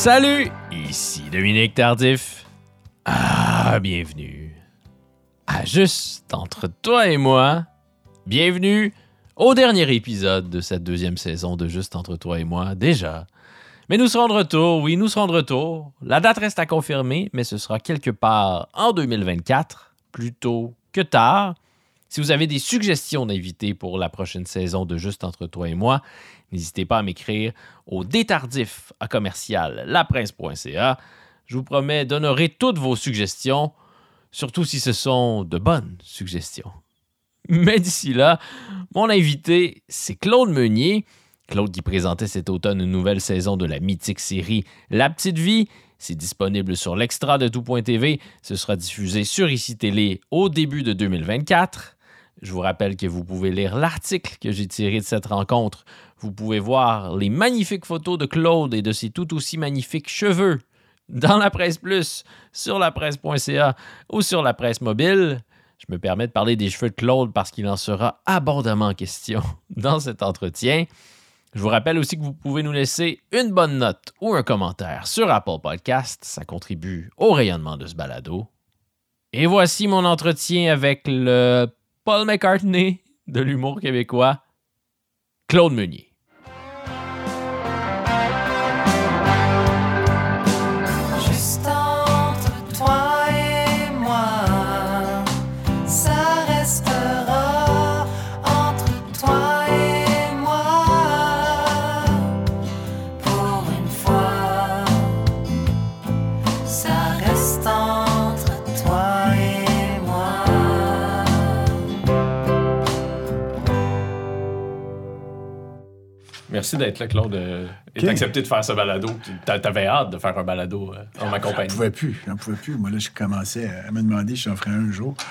Salut, ici Dominique Tardif. Ah, bienvenue à Juste entre toi et moi. Bienvenue au dernier épisode de cette deuxième saison de Juste entre toi et moi, déjà. Mais nous serons de retour, oui, nous serons de retour. La date reste à confirmer, mais ce sera quelque part en 2024, plutôt que tard. Si vous avez des suggestions d'invités pour la prochaine saison de Juste entre toi et moi, n'hésitez pas à m'écrire au détardif à commercial laprince.ca. Je vous promets d'honorer toutes vos suggestions, surtout si ce sont de bonnes suggestions. Mais d'ici là, mon invité, c'est Claude Meunier. Claude qui présentait cet automne une nouvelle saison de la mythique série La Petite Vie. C'est disponible sur l'extra de tout.tv. Ce sera diffusé sur ICI Télé au début de 2024. Je vous rappelle que vous pouvez lire l'article que j'ai tiré de cette rencontre. Vous pouvez voir les magnifiques photos de Claude et de ses tout aussi magnifiques cheveux dans la presse plus, sur la presse.ca ou sur la presse mobile. Je me permets de parler des cheveux de Claude parce qu'il en sera abondamment question dans cet entretien. Je vous rappelle aussi que vous pouvez nous laisser une bonne note ou un commentaire sur Apple Podcast. Ça contribue au rayonnement de ce balado. Et voici mon entretien avec le Paul McCartney de l'humour québécois, Claude Meunier. Merci d'être là, Claude, euh, et Ok. d'accepter de faire ce balado. T'a- T'avais hâte de faire un balado euh, en ma J'en compagnie. pouvais plus, j'en pouvais plus. Moi, là, je commençais à me demander si j'en ferais un jour.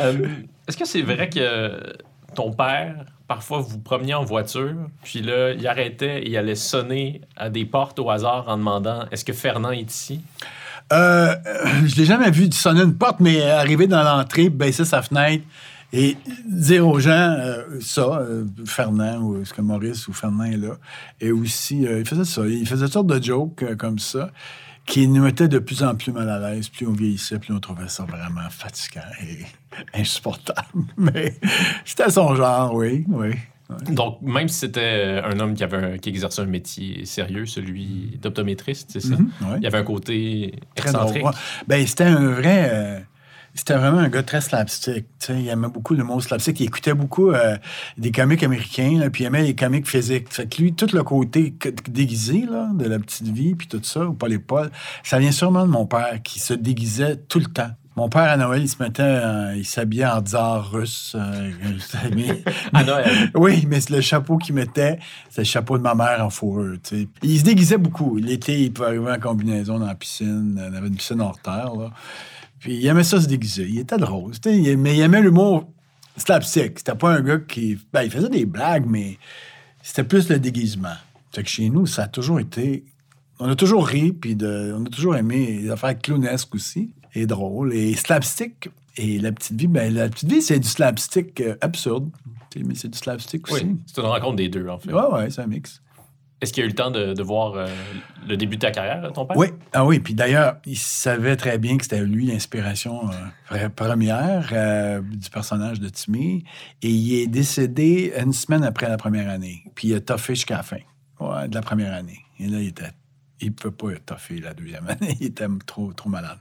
Euh, Est-ce que c'est vrai que ton père, parfois, vous promeniez en voiture, puis là, il arrêtait et il allait sonner à des portes au hasard en demandant Est-ce que Fernand est ici? Euh, euh, je l'ai jamais vu sonner une porte, mais arriver dans l'entrée, baisser sa fenêtre et dire aux gens euh, ça, euh, Fernand, ou est-ce que Maurice ou Fernand est là. Et aussi, euh, il faisait ça. Il faisait toutes sortes de jokes comme ça qui nous mettaient de plus en plus mal à l'aise. Plus on vieillissait, plus on trouvait ça vraiment fatigant et insupportable. Mais c'était son genre, oui, oui. Donc, même si c'était un homme qui, avait un- qui exerçait un métier sérieux, celui d'optométriste, c'est ça? Mhm, ouais. Il y avait un côté Très drôle. Ben, c'était un vrai. Euh, c'était vraiment un gars très slapstick. Il aimait beaucoup le mot slapstick. Il écoutait beaucoup euh, des comiques américains, là, puis il aimait les comiques physiques. Fait que lui, tout le côté déguisé là, de la petite vie, puis tout ça, ou Paul et Paul, ça vient sûrement de mon père qui se déguisait tout le temps. Mon père, à Noël, il se mettait, euh, il s'habillait en tsar russe. euh, mais- À Noël. oui, mais le chapeau qu'il mettait, c'est le chapeau de ma mère en fourrure. Il se déguisait beaucoup. L'été, il pouvait arriver en combinaison dans la piscine. On avait une piscine hors terre. Là. Puis il aimait ça se déguiser. Il était drôle. il- Mais il aimait l'humour slapstick. C'était pas un gars qui. Ben, il faisait des blagues, mais c'était plus le déguisement. Fait que chez nous, ça a toujours été. On a toujours ri, puis de- on a toujours aimé les affaires clownesques aussi, et drôles. Et slapstick, et la petite vie, ben, la petite vie, c'est du slapstick euh, absurde. Mais c'est du slapstick aussi. Oui, c'est une rencontre des deux, en fait. Ouais, ouais, c'est un mix. Est-ce qu'il a eu le temps de, voir euh, le début de ta carrière, ton père? Oui, ah oui. Puis d'ailleurs, il savait très bien que c'était lui l'inspiration euh, première euh, du personnage de Timmy. Et il est décédé une semaine après la première année. Puis il a toffé jusqu'à la fin de la première année. Et là, il était. Il ne peut pas toffer la deuxième année. Il était trop, trop malade.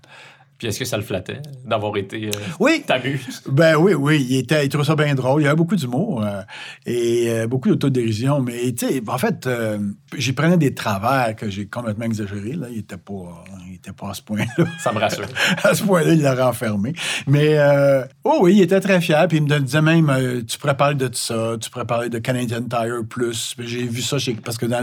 Puis est-ce que ça le flattait d'avoir été euh, Oui, ta muse? Ben oui, oui, il, était, il trouvait ça bien drôle. Il y avait beaucoup d'humour euh, et euh, beaucoup d'autodérision. Mais tu sais, en fait, euh, j'y prenais des travers que j'ai complètement exagérés. Là. Il n'était pas, il était pas à ce point-là. Ça me rassure. à ce point-là, il l'aurait enfermé. Mais, euh, oh oui, il était très fier. Puis il me disait même, euh, tu pourrais parler de ça, tu pourrais parler de Canadian Tire Plus. J'ai vu ça chez. Parce que, tu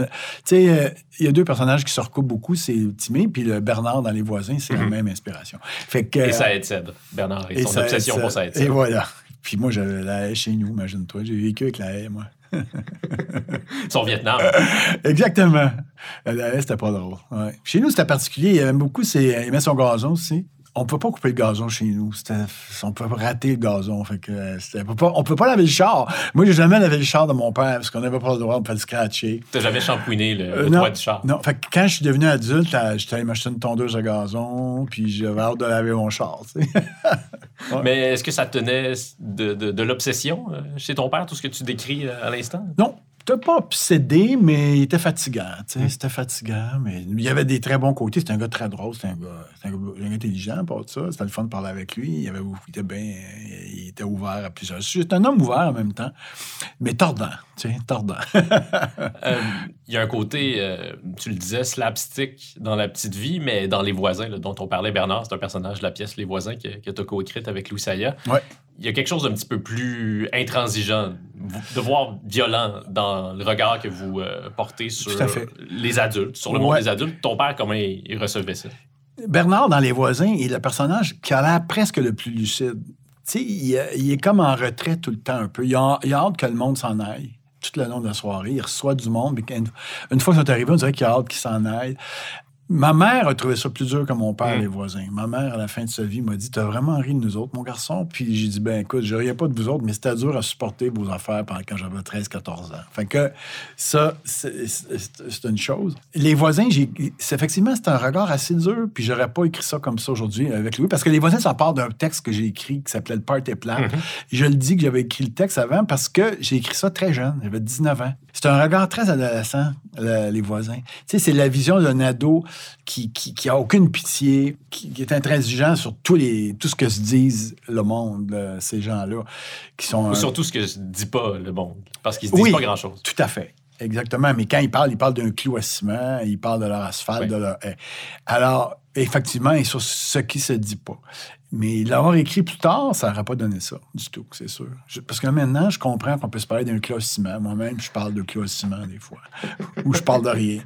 sais, il y a deux personnages qui se recoupent beaucoup, c'est Timé, puis le Bernard dans Les Voisins, c'est la même inspiration. Fait que. Et euh, ça aide Seb, Bernard, et, son obsession pour ça aide Et voilà. Puis moi, j'avais la haie chez nous, imagine-toi. J'ai vécu avec la haie, moi. Au Vietnam. Exactement. Euh, C'était pas drôle. ouais. Chez nous, c'était particulier. Il aimait beaucoup, c'est, il aimait son gazon aussi. On peut pas couper le gazon chez nous. On peut rater le gazon. Fait que, euh, on peut pas, on peut pas laver le char. Moi, j'ai jamais lavé le char de mon père parce qu'on n'avait pas le droit, on peut le scratcher. T'as jamais shampooiné le, Euh, le non, toit du char? non, fait que quand je suis devenu adulte, euh, j'étais allé m'acheter une tondeuse de gazon, puis j'avais hâte de laver mon char. Mais est-ce que ça tenait de, de- de l'obsession euh, chez ton père, tout ce que tu décris à l'instant? Non, t'as pas obsédé, mais il était fatigant. Mm. C'était fatigant, mais il y avait des très bons côtés. C'était un gars très drôle, c'était un gars, c'était un gars, un gars intelligent, pas ça. C'était le fun de parler avec lui. Il, avait, il était bien, il était ouvert à plusieurs sujets. C'est un homme ouvert en même temps, mais tordant, tu sais, tordant. Euh, Il y a un côté, euh, tu le disais, slapstick dans la petite vie, mais dans Les Voisins, là, dont on parlait, Bernard, c'est un personnage de la pièce Les Voisins que, que tu as coécrite avec Louis Saya. Ouais. Il y a quelque chose d'un petit peu plus intransigeant, de voir violent dans le regard que vous euh, portez sur les adultes, sur le monde Ouais. des adultes. Ton père, comment il, il recevait ça? Bernard, dans Les Voisins, est le personnage qui a l'air presque le plus lucide. Il, est- il est comme en retrait tout le temps un peu. Il a, il a hâte que le monde s'en aille. Tout le long de la soirée, il reçoit du monde. mais une fois qu'ils sont arrivés, on dirait qu'il a hâte qu'ils s'en aillent. Ma mère a trouvé ça plus dur que mon père, Mm. les voisins. Ma mère, à la fin de sa vie, m'a dit T'as vraiment ri de nous autres, mon garçon Puis j'ai dit Ben écoute, je riais pas de vous autres, mais c'était dur à supporter vos affaires pendant quand j'avais 13-14 ans. Fait que ça, c'est une chose. Les voisins, effectivement, c'est un regard assez dur, puis j'aurais pas écrit ça comme ça aujourd'hui avec Louis, parce que les voisins, ça part d'un texte que j'ai écrit qui s'appelait Le Party Plat. Je le dis que j'avais écrit le texte avant parce que j'ai écrit ça très jeune, j'avais 19 ans. C'est un regard très adolescent, le- les voisins. Tu sais, c'est la vision d'un ado qui, qui, qui a aucune pitié, qui, qui est intransigeant sur tous les, tout ce que se disent le monde, là, ces gens-là, qui sont... Ou surtout ce que se dit pas le monde, parce qu'ils se disent Oui. pas grand-chose. Tout à fait. Exactement. Mais quand ils parlent, ils parlent d'un clou à ciment, ils parlent de leur asphalte, Oui. de leur haie. Alors, effectivement, et sur ce qui se dit pas. Mais l'avoir écrit plus tard, ça n'aurait pas donné ça du tout, c'est sûr. Je- parce que maintenant, je comprends qu'on peut se parler d'un ciment. Moi-même, je parle de ciment des fois. Ou je parle de rien.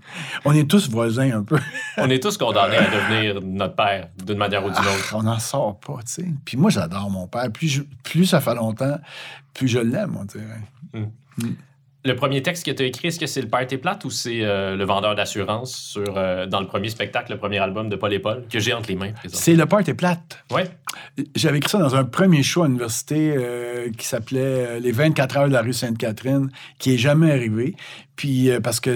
On est tous voisins un peu. On est tous condamnés à devenir notre père, d'une manière ou d'une autre. Ah, on n'en sort pas, tu sais. Puis moi, j'adore mon père. Plus, je- plus ça fait longtemps, plus je l'aime, on dirait. Le premier texte que tu as écrit, est-ce que c'est le Party Plate ou c'est euh, le vendeur d'assurance sur, euh, dans le premier spectacle, le premier album de Paul et Paul, que j'ai entre les mains? C'est le party plate. Ouais. J'avais écrit ça dans un premier show à l'université euh, qui s'appelait Les 24 heures de la rue Sainte-Catherine, qui est jamais arrivé. Puis parce que,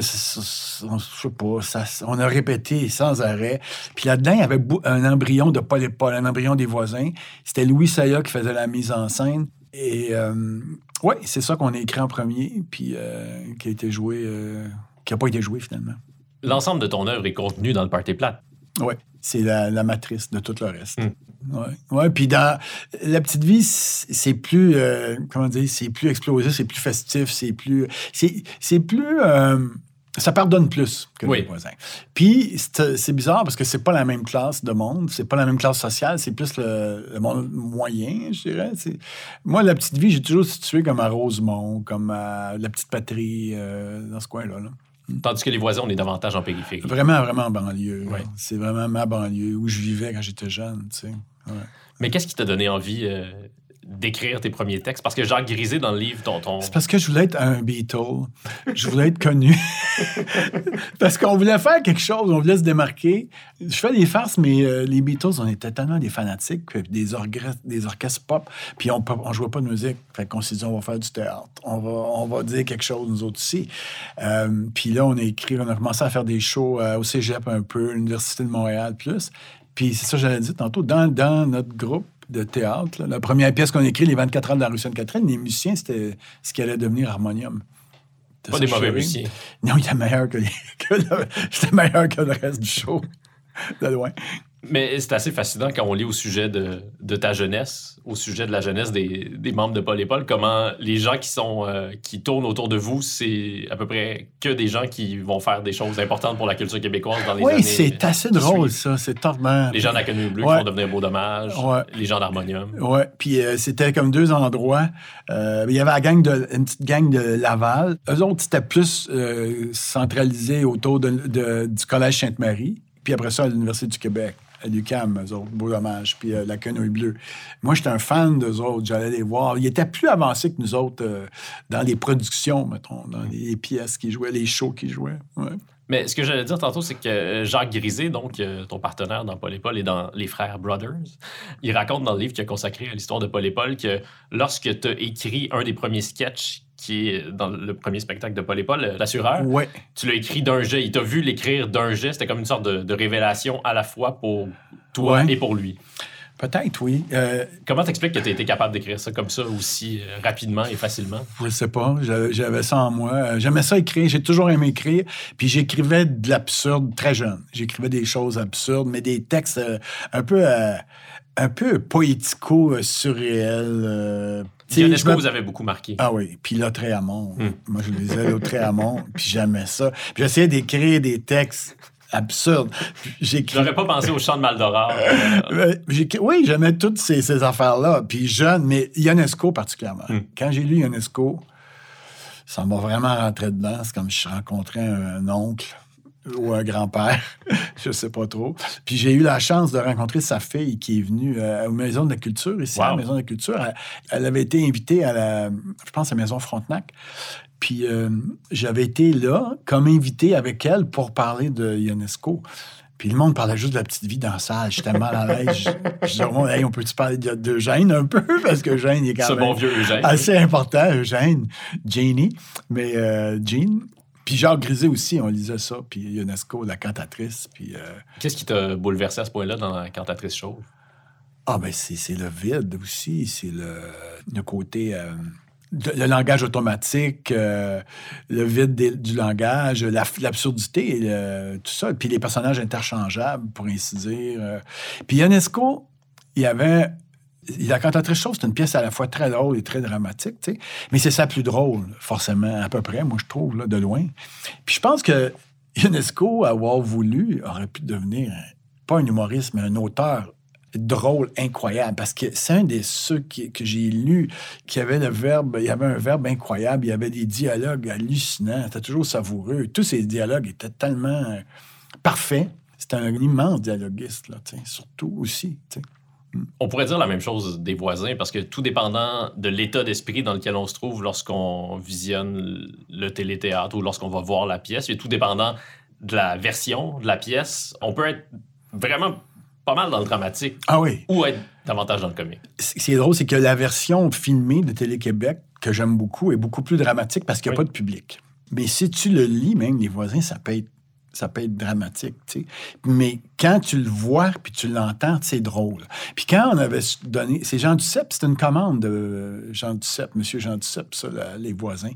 on- je sais pas, ça, on a répété sans arrêt. Puis là-dedans, il y avait un embryon de Paul et Paul, un embryon des voisins. C'était Louis Saya qui faisait la mise en scène. Et euh, ouais, c'est ça qu'on a écrit en premier, puis euh, qui a été joué, euh, qui n'a pas été joué finalement. L'ensemble de ton œuvre est contenu dans le Party Plate. Ouais, c'est la, la matrice de tout le reste. Mm. Ouais. ouais, puis dans la petite vie, c'est plus euh, comment dire, c'est plus explosif, c'est plus festif, c'est plus c'est c'est plus euh, ça pardonne plus que Oui. les voisins. Puis c'est bizarre parce que c'est pas la même classe de monde, c'est pas la même classe sociale, c'est plus le, le monde moyen, je dirais. Moi, la petite vie, j'ai toujours situé comme à Rosemont, comme à la petite patrie, euh, dans ce coin-là. là. Tandis que les voisins, on est davantage en périphérie. Vraiment, vraiment en banlieue. Ouais. C'est vraiment ma banlieue où je vivais quand j'étais jeune, tu sais. Ouais. Mais qu'est-ce qui t'a donné envie euh, d'écrire tes premiers textes? Parce que Jacques Grisé, dans le livre, ton... ton... C'est parce que je voulais être un Beatle. Je voulais être connu. parce qu'on voulait faire quelque chose, on voulait se démarquer. Je fais des farces, mais euh, les Beatles, on était tellement des fanatiques, des, des orchestres pop, puis on ne jouait pas de musique. Fait qu'on s'est dit, on va faire du théâtre. On va, on va dire quelque chose, nous autres aussi. Euh, puis là, on a écrit, on a commencé à faire des shows euh, au cégep un peu, l'Université de Montréal plus. Puis c'est ça que j'avais dit tantôt, dans, dans notre groupe de théâtre, là, la première pièce qu'on a écrite, Les 24 heures de la rue Sainte-Catherine, les musiciens, c'était ce qui allait devenir harmonium. Pas des mauvais musiciens. Non, il était meilleur que, les- que le, j'étais meilleur que le reste du show. De loin. Mais c'est assez fascinant quand on lit au sujet de, de ta jeunesse, au sujet de la jeunesse des, des membres de Paul et Paul, comment les gens qui sont euh, qui tournent autour de vous, c'est à peu près que des gens qui vont faire des choses importantes pour la culture québécoise dans les années. Oui, c'est assez drôle, suivent. ça. C'est tordement. Les gens d'Académie Bleue Ouais. qui vont devenir beau dommage, Ouais. les gens d'Harmonium. Ouais, puis euh, c'était comme deux endroits. Euh, il y avait la gang de, une petite gang de Laval. Eux autres, c'était plus centralisé autour de, de- du Collège Sainte-Marie, puis après ça, à l'Université du Québec. À l'UQAM, eux autres, Beau Dommage, puis euh, La Quenouille Bleue. Moi, j'étais un fan d'eux autres. J'allais les voir. Ils étaient plus avancés que nous autres euh, dans les productions, mettons, dans les pièces qu'ils jouaient, les shows qu'ils jouaient. Ouais. Mais ce que j'allais dire tantôt, c'est que euh, Jacques Grisé, donc euh, ton partenaire dans Paul et Paul et dans Les Frères Brothers, il raconte dans le livre qu'il a consacré à l'histoire de Paul et Paul que lorsque tu as écrit un des premiers sketchs qui est dans le premier spectacle de Paul et Paul, euh, l'assureur, Ouais. tu l'as écrit d'un jet. Il t'a vu l'écrire d'un jet. C'était comme une sorte de, de révélation à la fois pour toi Ouais. et pour lui. Peut-être, oui. Euh, Comment t'expliques que tu as été capable d'écrire ça comme ça aussi euh, rapidement et facilement? Je sais pas, j'avais ça en moi. J'aimais ça écrire, j'ai toujours aimé écrire. Puis j'écrivais de l'absurde très jeune. J'écrivais des choses absurdes, mais des textes un peu euh, un peu poético-surréels. Euh, Ionesco vous avez beaucoup marqué. Ah oui, puis Lautréamont. Hmm. Moi, je lisais Lautréamont, puis j'aimais ça. Puis j'essayais d'écrire des textes absurdes. J'aurais pas pensé au chant de Maldoror. Euh, oui, j'aimais toutes ces, ces affaires-là. Puis jeune, mais Ionesco particulièrement. Mm. Quand j'ai lu Ionesco, ça m'a vraiment rentré dedans. C'est comme si je rencontrais un oncle ou un grand-père, je sais pas trop. Puis j'ai eu la chance de rencontrer sa fille qui est venue euh, aux Maisons de la Culture, ici à la. Maison de la Culture. Elle, elle avait été invitée à la, je pense, à la Maison Frontenac. Puis euh, j'avais été là comme invité avec elle pour parler de Ionesco. Puis le monde parlait juste de la petite vie dans la salle. J'étais mal à l'aise. Je, je disais, monde, Hey, on peut-tu parler de, de Gênes un peu? Parce que il est quand Ce même bon vieux Eugène. assez important, Eugène, Janie, mais euh, Jean. Puis Jacques Grisé aussi, on lisait ça. Puis Ionesco, la cantatrice. Puis, euh, Qu'est-ce qui t'a bouleversé à ce point-là dans la cantatrice chauve? ah, ben c'est c'est le vide aussi. C'est le, le côté... euh, de- le langage automatique, euh, le vide des- du langage, la- l'absurdité, tout ça. Puis les personnages interchangeables, pour ainsi dire. Puis Ionesco, il y avait... La cantatrice chauve, c'est une pièce à la fois très drôle et très dramatique, tu sais. Mais c'est ça plus drôle, forcément, à peu près, moi, je trouve, de loin. Puis je pense que Ionesco, avoir voulu, aurait pu devenir, pas un humoriste, mais un auteur drôle, incroyable, parce que c'est un des ceux qui- que j'ai lu qui avait le verbe, il y avait un verbe incroyable, il y avait des dialogues hallucinants, c'était toujours savoureux. Tous ces dialogues étaient tellement euh, parfaits. C'était un immense dialoguiste, là, surtout aussi. On pourrait dire la même chose des voisins parce que tout dépendant de l'état d'esprit dans lequel on se trouve lorsqu'on visionne le téléthéâtre ou lorsqu'on va voir la pièce, et tout dépendant de la version de la pièce, on peut être vraiment pas mal dans le dramatique Ah oui. ou être davantage dans le comique. Ce qui est drôle, c'est que la version filmée de Télé-Québec, que j'aime beaucoup, est beaucoup plus dramatique parce qu'il n'y a Oui. pas de public. Mais si tu le lis, même les voisins, ça peut être, ça peut être dramatique, tu sais. Mais quand tu le vois puis tu l'entends, c'est drôle. Puis quand on avait donné... C'est Jean Duceppe, c'était une commande de Jean Duceppe, Monsieur Jean Duceppe, ça, les voisins.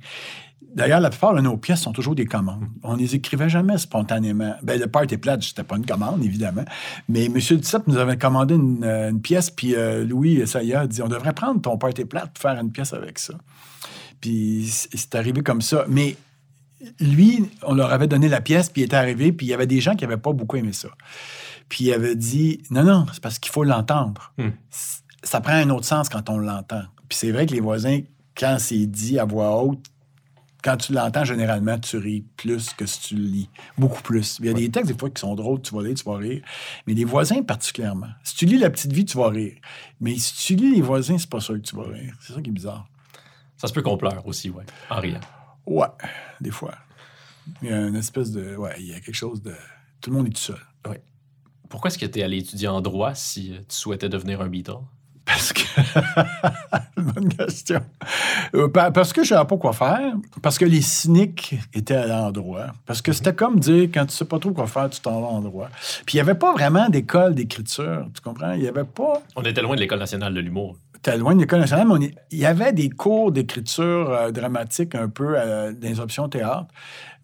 D'ailleurs, la plupart de nos pièces sont toujours des commandes. On les écrivait jamais spontanément. Ben, le Party plate, c'était pas une commande, évidemment. Mais M. Duceppe nous avait commandé une, euh, pièce, puis euh, Louis Saya a dit on devrait prendre ton Party plate pour faire une pièce avec ça. Puis c'est arrivé comme ça. Mais lui, on leur avait donné la pièce, puis il était arrivé, puis il y avait des gens qui n'avaient pas beaucoup aimé ça. Puis il avait dit non, non, c'est parce qu'il faut l'entendre. Hmm. Ça prend un autre sens quand on l'entend. Puis c'est vrai que les voisins, quand c'est dit à voix haute, quand tu l'entends, généralement, tu ris plus que si tu le lis. Beaucoup plus. Il y a des textes, des fois, qui sont drôles, tu vas lire, tu vas rire. Mais les voisins, particulièrement. Si tu lis La Petite Vie, tu vas rire. Mais si tu lis Les voisins, c'est pas sûr que tu vas rire. C'est ça qui est bizarre. Ça se peut qu'on pleure aussi, ouais, en riant. Ouais, des fois. Il y a une espèce de... Ouais, il y a quelque chose de... Tout le monde est tout seul. Pourquoi est-ce que tu es allé étudier en droit si euh, tu souhaitais devenir un Beatle? Parce que. Bonne question. Euh, pa- Parce que je ne savais pas quoi faire. Parce que les cyniques étaient à l'endroit. Parce que c'était comme dire, quand tu sais pas trop quoi faire, tu t'en vas en droit. Puis il n'y avait pas vraiment d'école d'écriture. Tu comprends? Il n'y avait pas. On était loin de l'École nationale de l'humour. T'es loin de l'école nationale, mais est- il y avait des cours d'écriture euh, dramatique un peu euh, dans les options théâtre.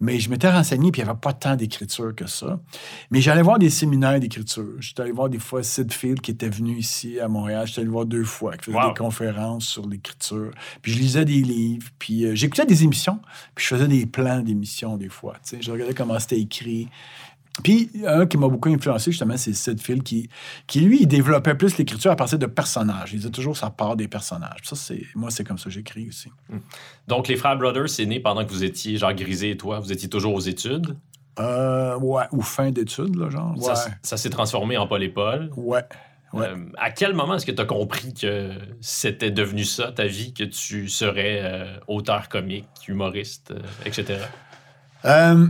Mais je m'étais renseigné, puis il n'y avait pas tant d'écriture que ça. Mais j'allais voir des séminaires d'écriture. J'étais allé voir des fois Sid Field qui était venu ici à Montréal. J'étais allé voir deux fois, qui faisait Wow. des conférences sur l'écriture. Puis je lisais des livres, puis euh, j'écoutais des émissions, puis je faisais des plans d'émissions des fois. tu sais. Je regardais comment c'était écrit. Puis, un qui m'a beaucoup influencé, justement, c'est Sid Field, qui, qui, lui, il développait plus l'écriture à partir de personnages. Il disait toujours ça part des personnages. Ça, c'est, moi, c'est comme ça que j'écris aussi. Donc, les frères Brothers, c'est né pendant que vous étiez, genre Grisé et toi, vous étiez toujours aux études? Euh, ouais, ou fin d'études, là, genre. Ouais. Ça s'est transformé en Paul et Paul. ouais. Ouais. Euh, à quel moment est-ce que tu as compris que c'était devenu ça, ta vie, que tu serais euh, auteur comique, humoriste, euh, etc.? Euh,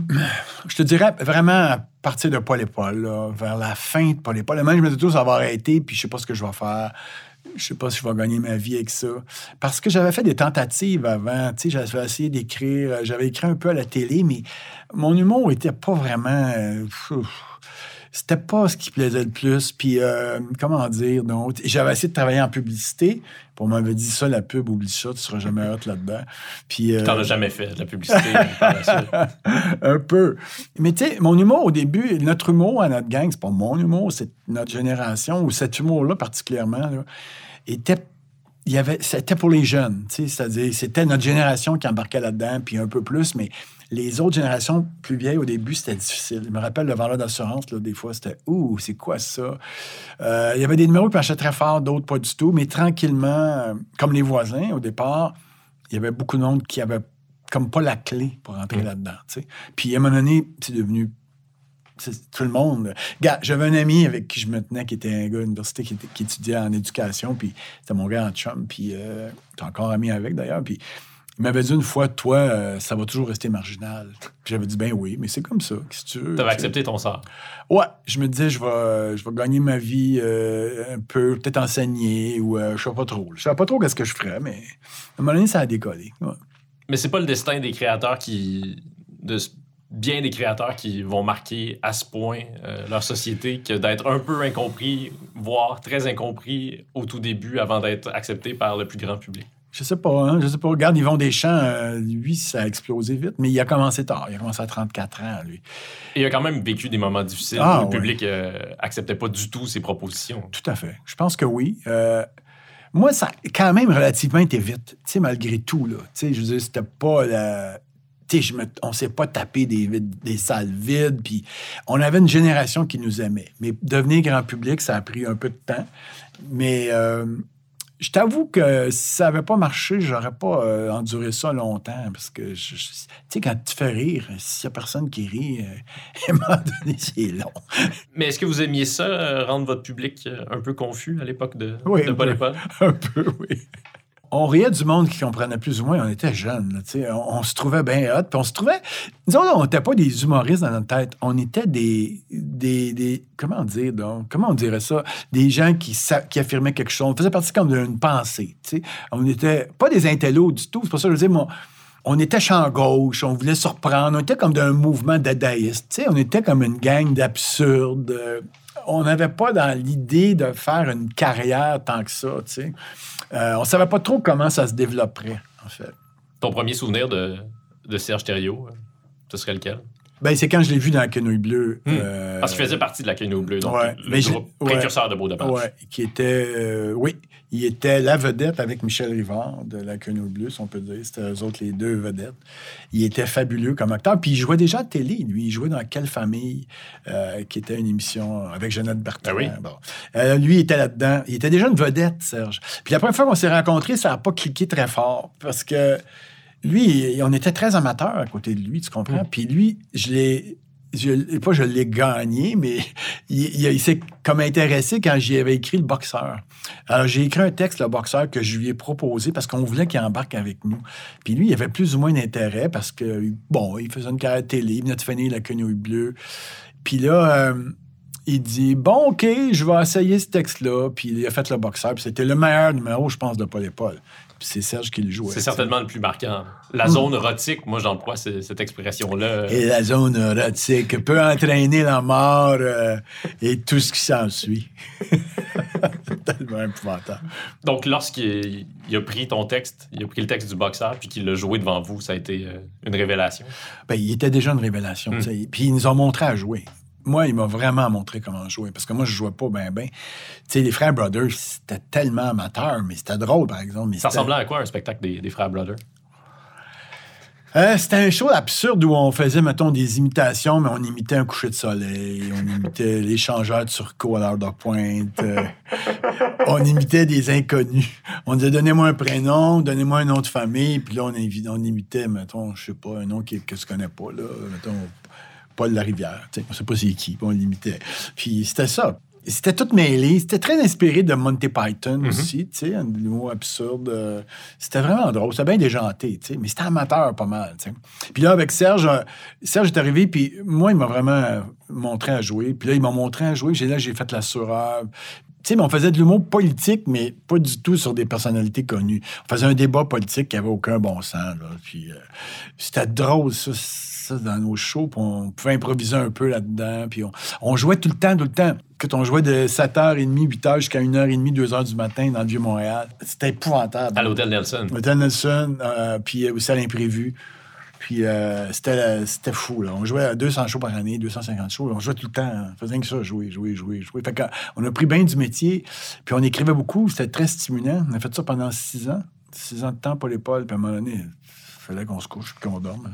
je te dirais vraiment à partir de Paul et Paul, vers la fin de Paul et Paul. Même, je me dis tout, ça va arrêter, puis je sais pas ce que je vais faire. Je sais pas si je vais gagner ma vie avec ça. Parce que j'avais fait des tentatives avant. Tu sais, j'avais essayé d'écrire. J'avais écrit un peu à la télé, mais mon humour était pas vraiment. euh, c'était pas ce qui plaisait le plus. Puis, euh, comment dire, donc, j'avais essayé de travailler en publicité. Puis on m'avait dit ça, la pub, oublie ça, tu seras jamais hot là-dedans. Puis, euh, T'en as jamais fait de la publicité un peu. Mais tu sais, mon humour au début, notre humour à notre gang, c'est pas mon humour, c'est notre génération, ou cet humour-là particulièrement, là, était. Il y avait, c'était pour les jeunes, c'est-à-dire, c'était notre génération qui embarquait là-dedans, puis un peu plus, mais les autres générations plus vieilles, au début, c'était difficile. Je me rappelle le vendeur d'assurance, là, des fois, c'était Ouh, c'est quoi ça? Euh, il y avait des numéros qui marchaient très fort, d'autres pas du tout, mais tranquillement, euh, comme les voisins, au départ, il y avait beaucoup de monde qui avait comme pas la clé pour rentrer là-dedans. tu sais. Puis à un moment donné, c'est devenu tout le monde. Gars, j'avais un ami avec qui je me tenais, qui était un gars à l'université qui, étudiait en éducation, puis c'était mon gars en chum, puis euh, t'es encore ami avec d'ailleurs, puis il m'avait dit une fois, toi, euh, ça va toujours rester marginal. J'avais dit, ben oui, mais c'est comme ça, qu'est-ce que tu veux. T'avais accepté ton sort. Ouais, je me disais, je vais, je vais gagner ma vie euh, un peu, peut-être enseigner, ou euh, je sais pas trop. Je sais pas trop qu'est-ce que je ferais, mais à un moment donné, ça a décollé. Ouais. Mais c'est pas le destin des créateurs qui. de bien des créateurs qui vont marquer à ce point euh, leur société que d'être un peu incompris, voire très incompris au tout début avant d'être accepté par le plus grand public. Je sais pas, hein, je sais pas. Regarde, Yvon Deschamps, euh, lui, ça a explosé vite, mais il a commencé tard. Il a commencé à 34 ans, lui. Et il a quand même vécu des moments difficiles Ah, où le public euh, acceptait pas du tout ses propositions. Tout à fait. Je pense que oui. Euh, moi, ça a quand même relativement été vite, tu sais, malgré tout, là. Tu sais, je veux dire, c'était pas la... Tu sais, je me- on s'est pas tapé des, des salles vides, puis on avait une génération qui nous aimait. Mais devenir grand public, ça a pris un peu de temps. Mais euh, je t'avoue que si ça avait pas marché, j'aurais pas euh, enduré ça longtemps, parce que, tu sais, quand tu fais rire, s'il y a personne qui rit, euh, à un moment donné, c'est long. Mais est-ce que vous aimiez ça, euh, rendre votre public euh, un peu confus à l'époque de, Oui, de Paul oui. et Paul? Un peu, oui. On riait du monde qui comprenait plus ou moins. On était jeunes, on, on se trouvait bien hot. Puis on se trouvait... Autres, on n'était pas des humoristes dans notre tête. On était des... des, des- comment dire, donc? Comment on dirait ça? Des gens qui, qui affirmaient quelque chose. On faisait partie comme d'une pensée. On n'était pas des intellos du tout. C'est pour ça que je veux dire, on était champ gauche, on voulait surprendre, on était comme d'un mouvement dadaïste. On était comme une gang d'absurdes. On n'avait pas dans l'idée de faire une carrière tant que ça. Euh, on savait pas trop comment ça se développerait, en fait. Ton premier souvenir de, de Serge Thériault, euh, ce serait lequel? Ben, c'est quand je l'ai vu dans la quenouille bleue. Hmm. euh, Parce qu'il faisait partie de la Quenouille Bleue, donc ouais, le groupe ouais. précurseur de Beau de Marche. Ouais, qui était. euh, oui, il était la vedette avec Michel Rivard de La Quenouille Bleue, si on peut dire. C'était eux autres les deux vedettes. Il était fabuleux comme acteur. Puis il jouait déjà à télé, lui. Il jouait dans Quelle famille, euh, qui était une émission avec Jeannette Bertrand. Ah oui? Bon. Euh, lui, il était là-dedans. Il était déjà une vedette, Serge. Puis la première fois qu'on s'est rencontrés, ça n'a pas cliqué très fort parce que lui, on était très amateurs à côté de lui, tu comprends? Mm. Puis lui, je l'ai. Je, pas je l'ai gagné, mais il, s'est comme intéressé quand j'y avais écrit le boxeur. Alors, j'ai écrit un texte, le boxeur, que je lui ai proposé parce qu'on voulait qu'il embarque avec nous. Puis lui, il avait plus ou moins d'intérêt parce que, bon, il faisait une carrière télé, il venait de finir la quenouille bleue. Puis là, euh, il dit Bon, OK, je vais essayer ce texte-là. Puis il a fait le boxeur. Puis c'était le meilleur numéro, je pense, de Paul et Paul. C'est Serge qui le jouait. C'est certainement le plus marquant. La zone érotique, moi j'emploie ce- cette expression-là. Et la zone érotique peut entraîner la mort euh, et tout ce qui s'ensuit. C'est tellement épouvantable. Donc lorsqu'il il a pris ton texte, il a pris le texte du boxeur, puis qu'il l'a joué devant vous, ça a été euh, une révélation. Ben, il était déjà une révélation. Mm. sais. Puis ils nous ont montré à jouer. Moi, il m'a vraiment montré comment jouer. Parce que moi, je jouais pas bien, bien. Tu sais, les frères Brothers, c'était tellement amateur, mais c'était drôle, par exemple. mais Ça ressemblait à quoi un spectacle des, des frères Brother? Euh, c'était un show absurde où on faisait, mettons, des imitations, mais on imitait un coucher de soleil, on imitait les changeurs de Turcot à l'heure de pointe, euh, on imitait des inconnus. On disait, donnez-moi un prénom, donnez-moi un nom de famille, puis là, on, on imitait, mettons, je sais pas, un nom qui- que je connais pas, là, mettons, Paul Larivière. Tu sais, on sait pas c'est qui, puis on l'imitait. Puis c'était ça. C'était tout mêlé. C'était très inspiré de Monty Python aussi, tu sais, un humour absurde. euh, C'était vraiment drôle. C'était bien déjanté, tu sais, mais c'était amateur pas mal, tu sais. Puis là, avec Serge, euh, Serge est arrivé, puis moi, il m'a vraiment montré à jouer. Puis là, il m'a montré à jouer. Là, j'ai fait la sureur. Tu sais, on faisait de l'humour politique, mais pas du tout sur des personnalités connues. On faisait un débat politique qui avait aucun bon sens, là. Puis euh, c'était drôle, ça, ça, dans nos shows. Puis on pouvait improviser un peu là-dedans. Puis on, on jouait tout le temps, tout le temps. Quand on jouait de 7h30, 8h jusqu'à 1h30, 2h du matin dans le Vieux-Montréal, c'était épouvantable. À l'hôtel Nelson. Hôtel Nelson, euh, puis aussi à l'imprévu. Puis euh, c'était, c'était fou. Là. On jouait à 200 shows par année, 250 shows. On jouait tout le temps. On faisait que ça, jouer, jouer, jouer, jouer. Fait qu'on a pris bien du métier. Puis on écrivait beaucoup. C'était très stimulant. On a fait ça pendant six ans. Six ans de temps pour l'épaule. Puis à un moment donné, fallait qu'on se couche puis qu'on dorme.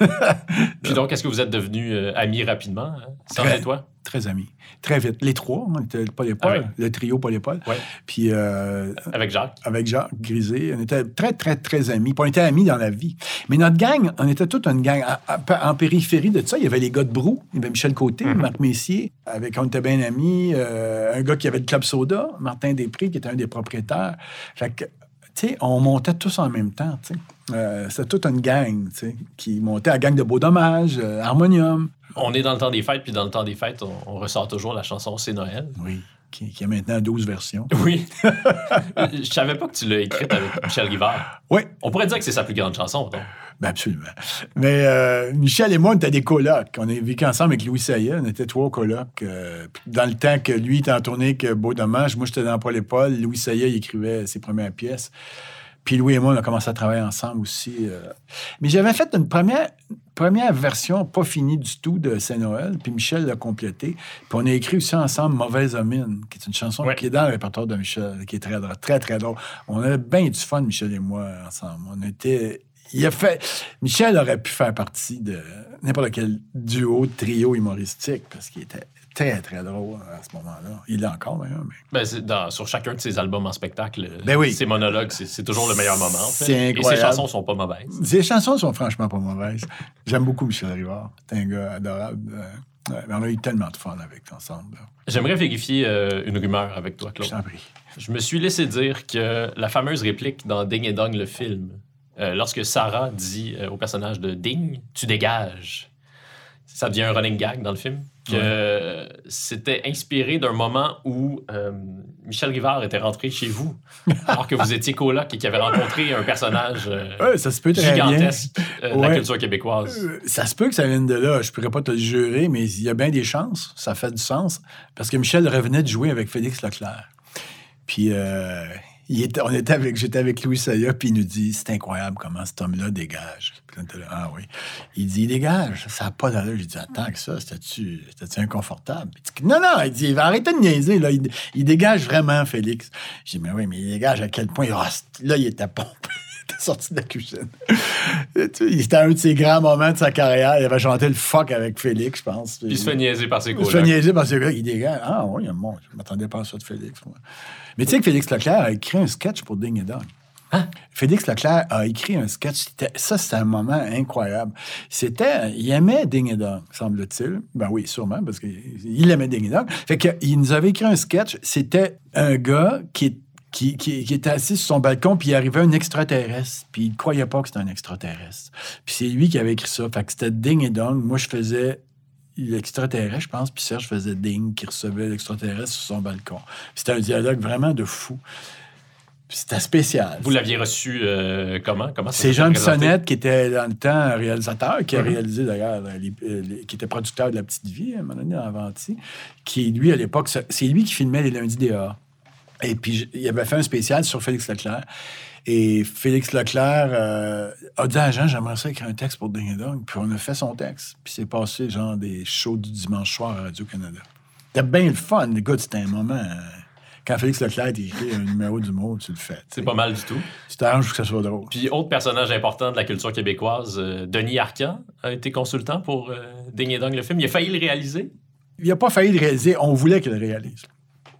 Puis donc, est-ce que vous êtes devenus euh, amis rapidement, hein? Sans Très. et toi? Très amis. Très vite. Les trois, on était Paul et Paul, Ah ouais. le trio Paul et Paul. Ouais. Puis euh, Avec Jacques? avec Jacques Grisé. On était très, très, très amis. Puis on était amis dans la vie. Mais notre gang, on était toute une gang. En périphérie de ça, il y avait les gars de Brou. Il y avait Michel Côté, Marc Messier, avec on était bien amis. euh, un gars qui avait le Club Soda, Martin Després, qui était un des propriétaires. Fait que, tu sais, on montait tous en même temps, tu sais. Euh, C'était toute une gang, tu sais, qui montait à la gang de Beau Dommage, euh, Harmonium. On est dans le temps des fêtes, puis dans le temps des fêtes, on, on ressort toujours la chanson C'est Noël. Oui. Qui, qui a maintenant 12 versions. Oui. Je savais pas que tu l'as écrite avec Michel Rivard. Oui, On pourrait dire que c'est sa plus grande chanson, donc. Ben absolument. Mais euh, Michel et moi, on était des colocs. On a vécu ensemble avec Louis Saillet. On était trois colocs. euh, dans le temps que lui était en tournée que Beau Dommage, moi, j'étais dans Paul et Paul. Louis Saillet, il écrivait ses premières pièces. Puis Louis et moi, on a commencé à travailler ensemble aussi. euh. Mais j'avais fait une première, première version pas finie du tout de Saint-Noël. Puis Michel l'a complétée. Puis on a écrit aussi ensemble Mauvaise Homine, qui est une chanson Ouais. qui est dans le répertoire de Michel, qui est très drôle, très, très drôle. On avait bien du fun, Michel et moi, ensemble. On était... Il a fait... Michel aurait pu faire partie de n'importe quel duo, trio humoristique, parce qu'il était très, très drôle à ce moment-là. Il l'est encore, d'ailleurs, mais... Ben, dans- sur chacun de ses albums en spectacle, Ben oui. ses monologues, c'est toujours le meilleur moment. en fait. C'est Et incroyable. ses chansons sont pas mauvaises. Ses chansons sont franchement pas mauvaises. J'aime beaucoup Michel Rivard. C'est un gars adorable. Euh, ouais, mais on a eu tellement de fun avec ensemble. J'aimerais vérifier euh, une rumeur avec toi, Je Claude. t'en prie. Je me suis laissé dire que la fameuse réplique dans Ding et Dong, le film, euh, lorsque Sarah dit euh, au personnage de Ding, tu dégages, ça devient un running gag dans le film, que c'était inspiré d'un moment où euh, Michel Rivard était rentré chez vous, alors que vous étiez coloc et qu'il avait rencontré un personnage euh, Ouais, ça se peut très bien. gigantesque euh, de la culture québécoise. Ça se peut que ça vienne de là. Je pourrais pas te le jurer, mais il y a bien des chances. Ça fait du sens. Parce que Michel revenait de jouer avec Félix Leclerc. Puis il était, on était avec, j'étais avec Louis Saya, puis il nous dit C'est incroyable comment cet homme-là dégage. Ah oui. Il dit Il dégage. Ça n'a pas d'allure. J'ai dit Attends que ça, c'était-tu inconfortable? Il dit, non, non, il dit Il va arrêter de niaiser. Là. Il, il dégage vraiment, Félix. J'ai dit Mais oui, mais il dégage à quel point? Là, il était pompé. Il était sorti de la cuisine. C'était un de ses grands moments de sa carrière. Il avait chanté le fuck avec Félix, je pense. Puis il se fait niaiser par ses Il se fait niaiser que le gars, il dégage. Ah oui, bon, je m'attendais pas à ça de Félix. moi. Mais tu sais que Félix Leclerc a écrit un sketch pour Ding et Dong. Hein? Félix Leclerc a écrit un sketch. Ça, c'était un moment incroyable. C'était... Il aimait Ding et Dong, semble-t-il. Ben oui, sûrement, parce qu'il aimait Ding et Dong. Fait qu'il nous avait écrit un sketch. C'était un gars qui- qui était assis sur son balcon, puis il arrivait un extraterrestre, puis il ne croyait pas que c'était un extraterrestre. Puis c'est lui qui avait écrit ça. Fait que c'était Ding et Dong. Moi, je faisais l'extraterrestre, je pense, puis Serge faisait Ding, qui recevait l'extraterrestre sur son balcon. C'était un dialogue vraiment de fou. C'était spécial. Vous l'aviez reçu euh, comment? comment C'est Jean? Sonnette, qui était dans le temps un réalisateur, qui a Mhm. réalisé d'ailleurs, les- les- qui était producteur de La Petite Vie, à un moment donné, en Venti, qui, lui, à l'époque, c'est lui qui filmait les lundis dehors. Et puis, il avait fait un spécial sur Félix Leclerc. Et Félix Leclerc euh, a dit à Jean, j'aimerais ça écrire un texte pour Ding Dong. Puis on a fait son texte. Puis c'est passé, genre, des shows du dimanche soir à Radio-Canada. C'était bien le fun. Écoute, c'était un moment... euh, quand Félix Leclerc écrit un numéro du mot, tu le fais. C'est pas mal du tout. Tu t'arranges pour que ça soit drôle. Puis, autre personnage important de la culture québécoise, euh, Denis Arcan a été consultant pour euh, Ding et Dong, le film. Il a failli le réaliser? Il n'a pas failli le réaliser. On voulait qu'il le réalise.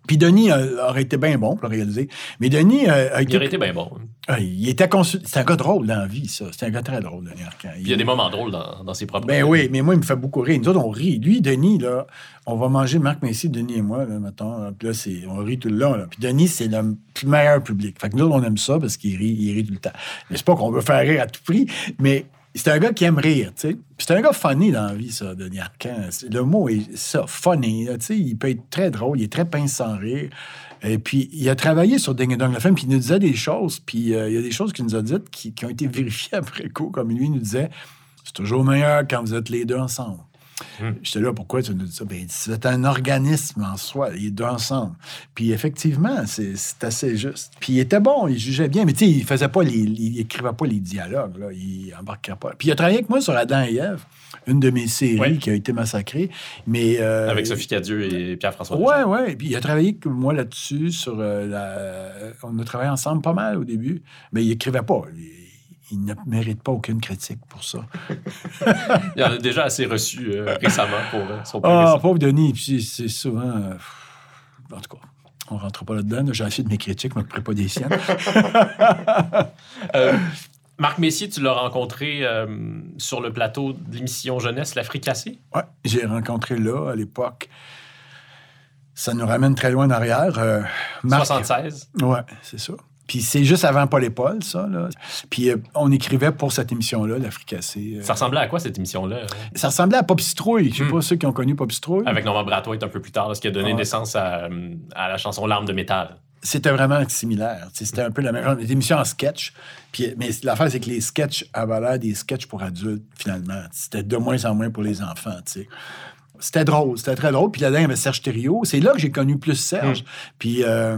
Puis Denis euh, aurait été bien bon pour le réaliser. Mais Denis euh, a Il été- aurait été bien bon. ah, il était consul- C'est un gars drôle dans la vie, ça. C'est un gars très drôle, Denis Arcand. Puis il y a des moments drôles dans, dans ses propres. Ben oui, mais moi, il me fait beaucoup rire. Nous autres, on rit. Lui, Denis, là, on va manger Marc Messier, Denis et moi, là, mettons. Puis là, c'est, on rit tout le long. Là. Puis Denis, c'est le meilleur public. Fait que nous on aime ça parce qu'il rit, il rit tout le temps. Mais c'est pas qu'on veut faire rire à tout prix, mais c'est un gars qui aime rire, tu sais. C'est un gars funny dans la vie, ça, Denis Arcand. Le mot est ça, funny. Tu sais, il peut être très drôle, il est très pince sans rire. Et puis, il a travaillé sur Ding Dong, la film, puis il nous disait des choses, puis euh, il y a des choses qu'il nous a dites qui, qui ont été vérifiées après coup, comme lui nous disait, c'est toujours meilleur quand vous êtes les deux ensemble. J'étais là, pourquoi tu nous dis ça? Ben, c'est un organisme en soi, les deux ensemble. Puis effectivement, c'est assez juste. Puis il était bon, il jugeait bien, mais tu sais, il faisait pas les, il écrivait pas les dialogues, là, il embarquait pas. Puis il a travaillé avec moi sur Adam et Ève, une de mes séries Ouais. qui a été massacrée. Mais, euh, Avec Sophie Cadieux et Pierre-François. Ouais, ouais. Puis il a travaillé avec moi là-dessus. Sur euh, la... On a travaillé ensemble pas mal au début. Mais il écrivait pas. Il, il ne mérite pas aucune critique pour ça. Il en a déjà assez reçu euh, récemment pour euh, son Ah, pauvre Denis. Puis c'est souvent. euh, En tout cas, on rentre pas là-dedans. là. J'ai assez de mes critiques, mais je ne pas des siennes. Marc Messier, tu l'as rencontré sur le plateau de l'émission Jeunesse, La Fricassée. Ouais, j'ai rencontré là, à l'époque. Ça nous ramène très loin en arrière. Marc- 76. Ouais, c'est ça. Puis c'est juste avant Paul et Paul, ça. Là. Puis euh, on écrivait pour cette émission-là, la fricassée. euh. Ça ressemblait à quoi cette émission-là? Ça ressemblait à Pop Citrouille. Je sais Hmm. pas ceux qui ont connu Pop Citrouille. Avec Norman Brathwaite un peu plus tard, là, ce qui a donné naissance à, euh, à la chanson L'arme de métal. C'était vraiment similaire. C'était un peu la même genre d'émission en sketch. Puis, mais l'affaire, c'est que les sketchs avaient l'air des sketchs pour adultes, finalement. C'était de moins en moins pour les enfants, tu sais. C'était drôle, c'était très drôle. Puis là-dedans, il y avait Serge Thériault. C'est là que j'ai connu plus Serge. Puis euh,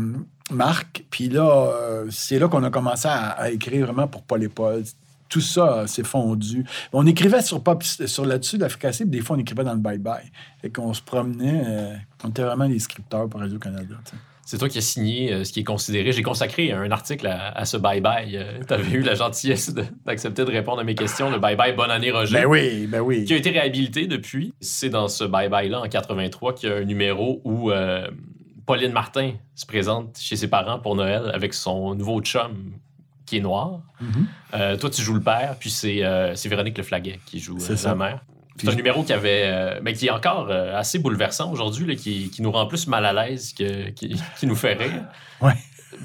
Marc. Puis là, euh, c'est là qu'on a commencé à, à écrire vraiment pour Paul et Paul. Tout ça euh, s'est fondu. On écrivait sur, Pop- sur là-dessus, la fricassée, puis des fois, on écrivait dans le bye-bye. Fait qu'on se promenait. euh, on était vraiment des scripteurs pour Radio-Canada. C'est toi qui as signé euh, ce qui est considéré. J'ai consacré un article à, à ce bye-bye. tu avais eu la gentillesse de- d'accepter de, répondre à mes questions. Le bye-bye Bonne année Roger. Ben oui, ben oui. Qui a été réhabilité depuis. C'est dans ce bye-bye-là, en 83, qu'il y a un numéro où euh, Pauline Martin se présente chez ses parents pour Noël avec son nouveau chum qui est noir. Mhm. Euh, toi, tu joues le père, puis c'est euh, c'est Véronique Leflaguet qui joue C'est euh, mère. C'est un numéro qui avait, euh, mais qui est encore assez bouleversant aujourd'hui, qui, qui nous rend plus mal à l'aise que qui, qui nous fait rire. Ouais.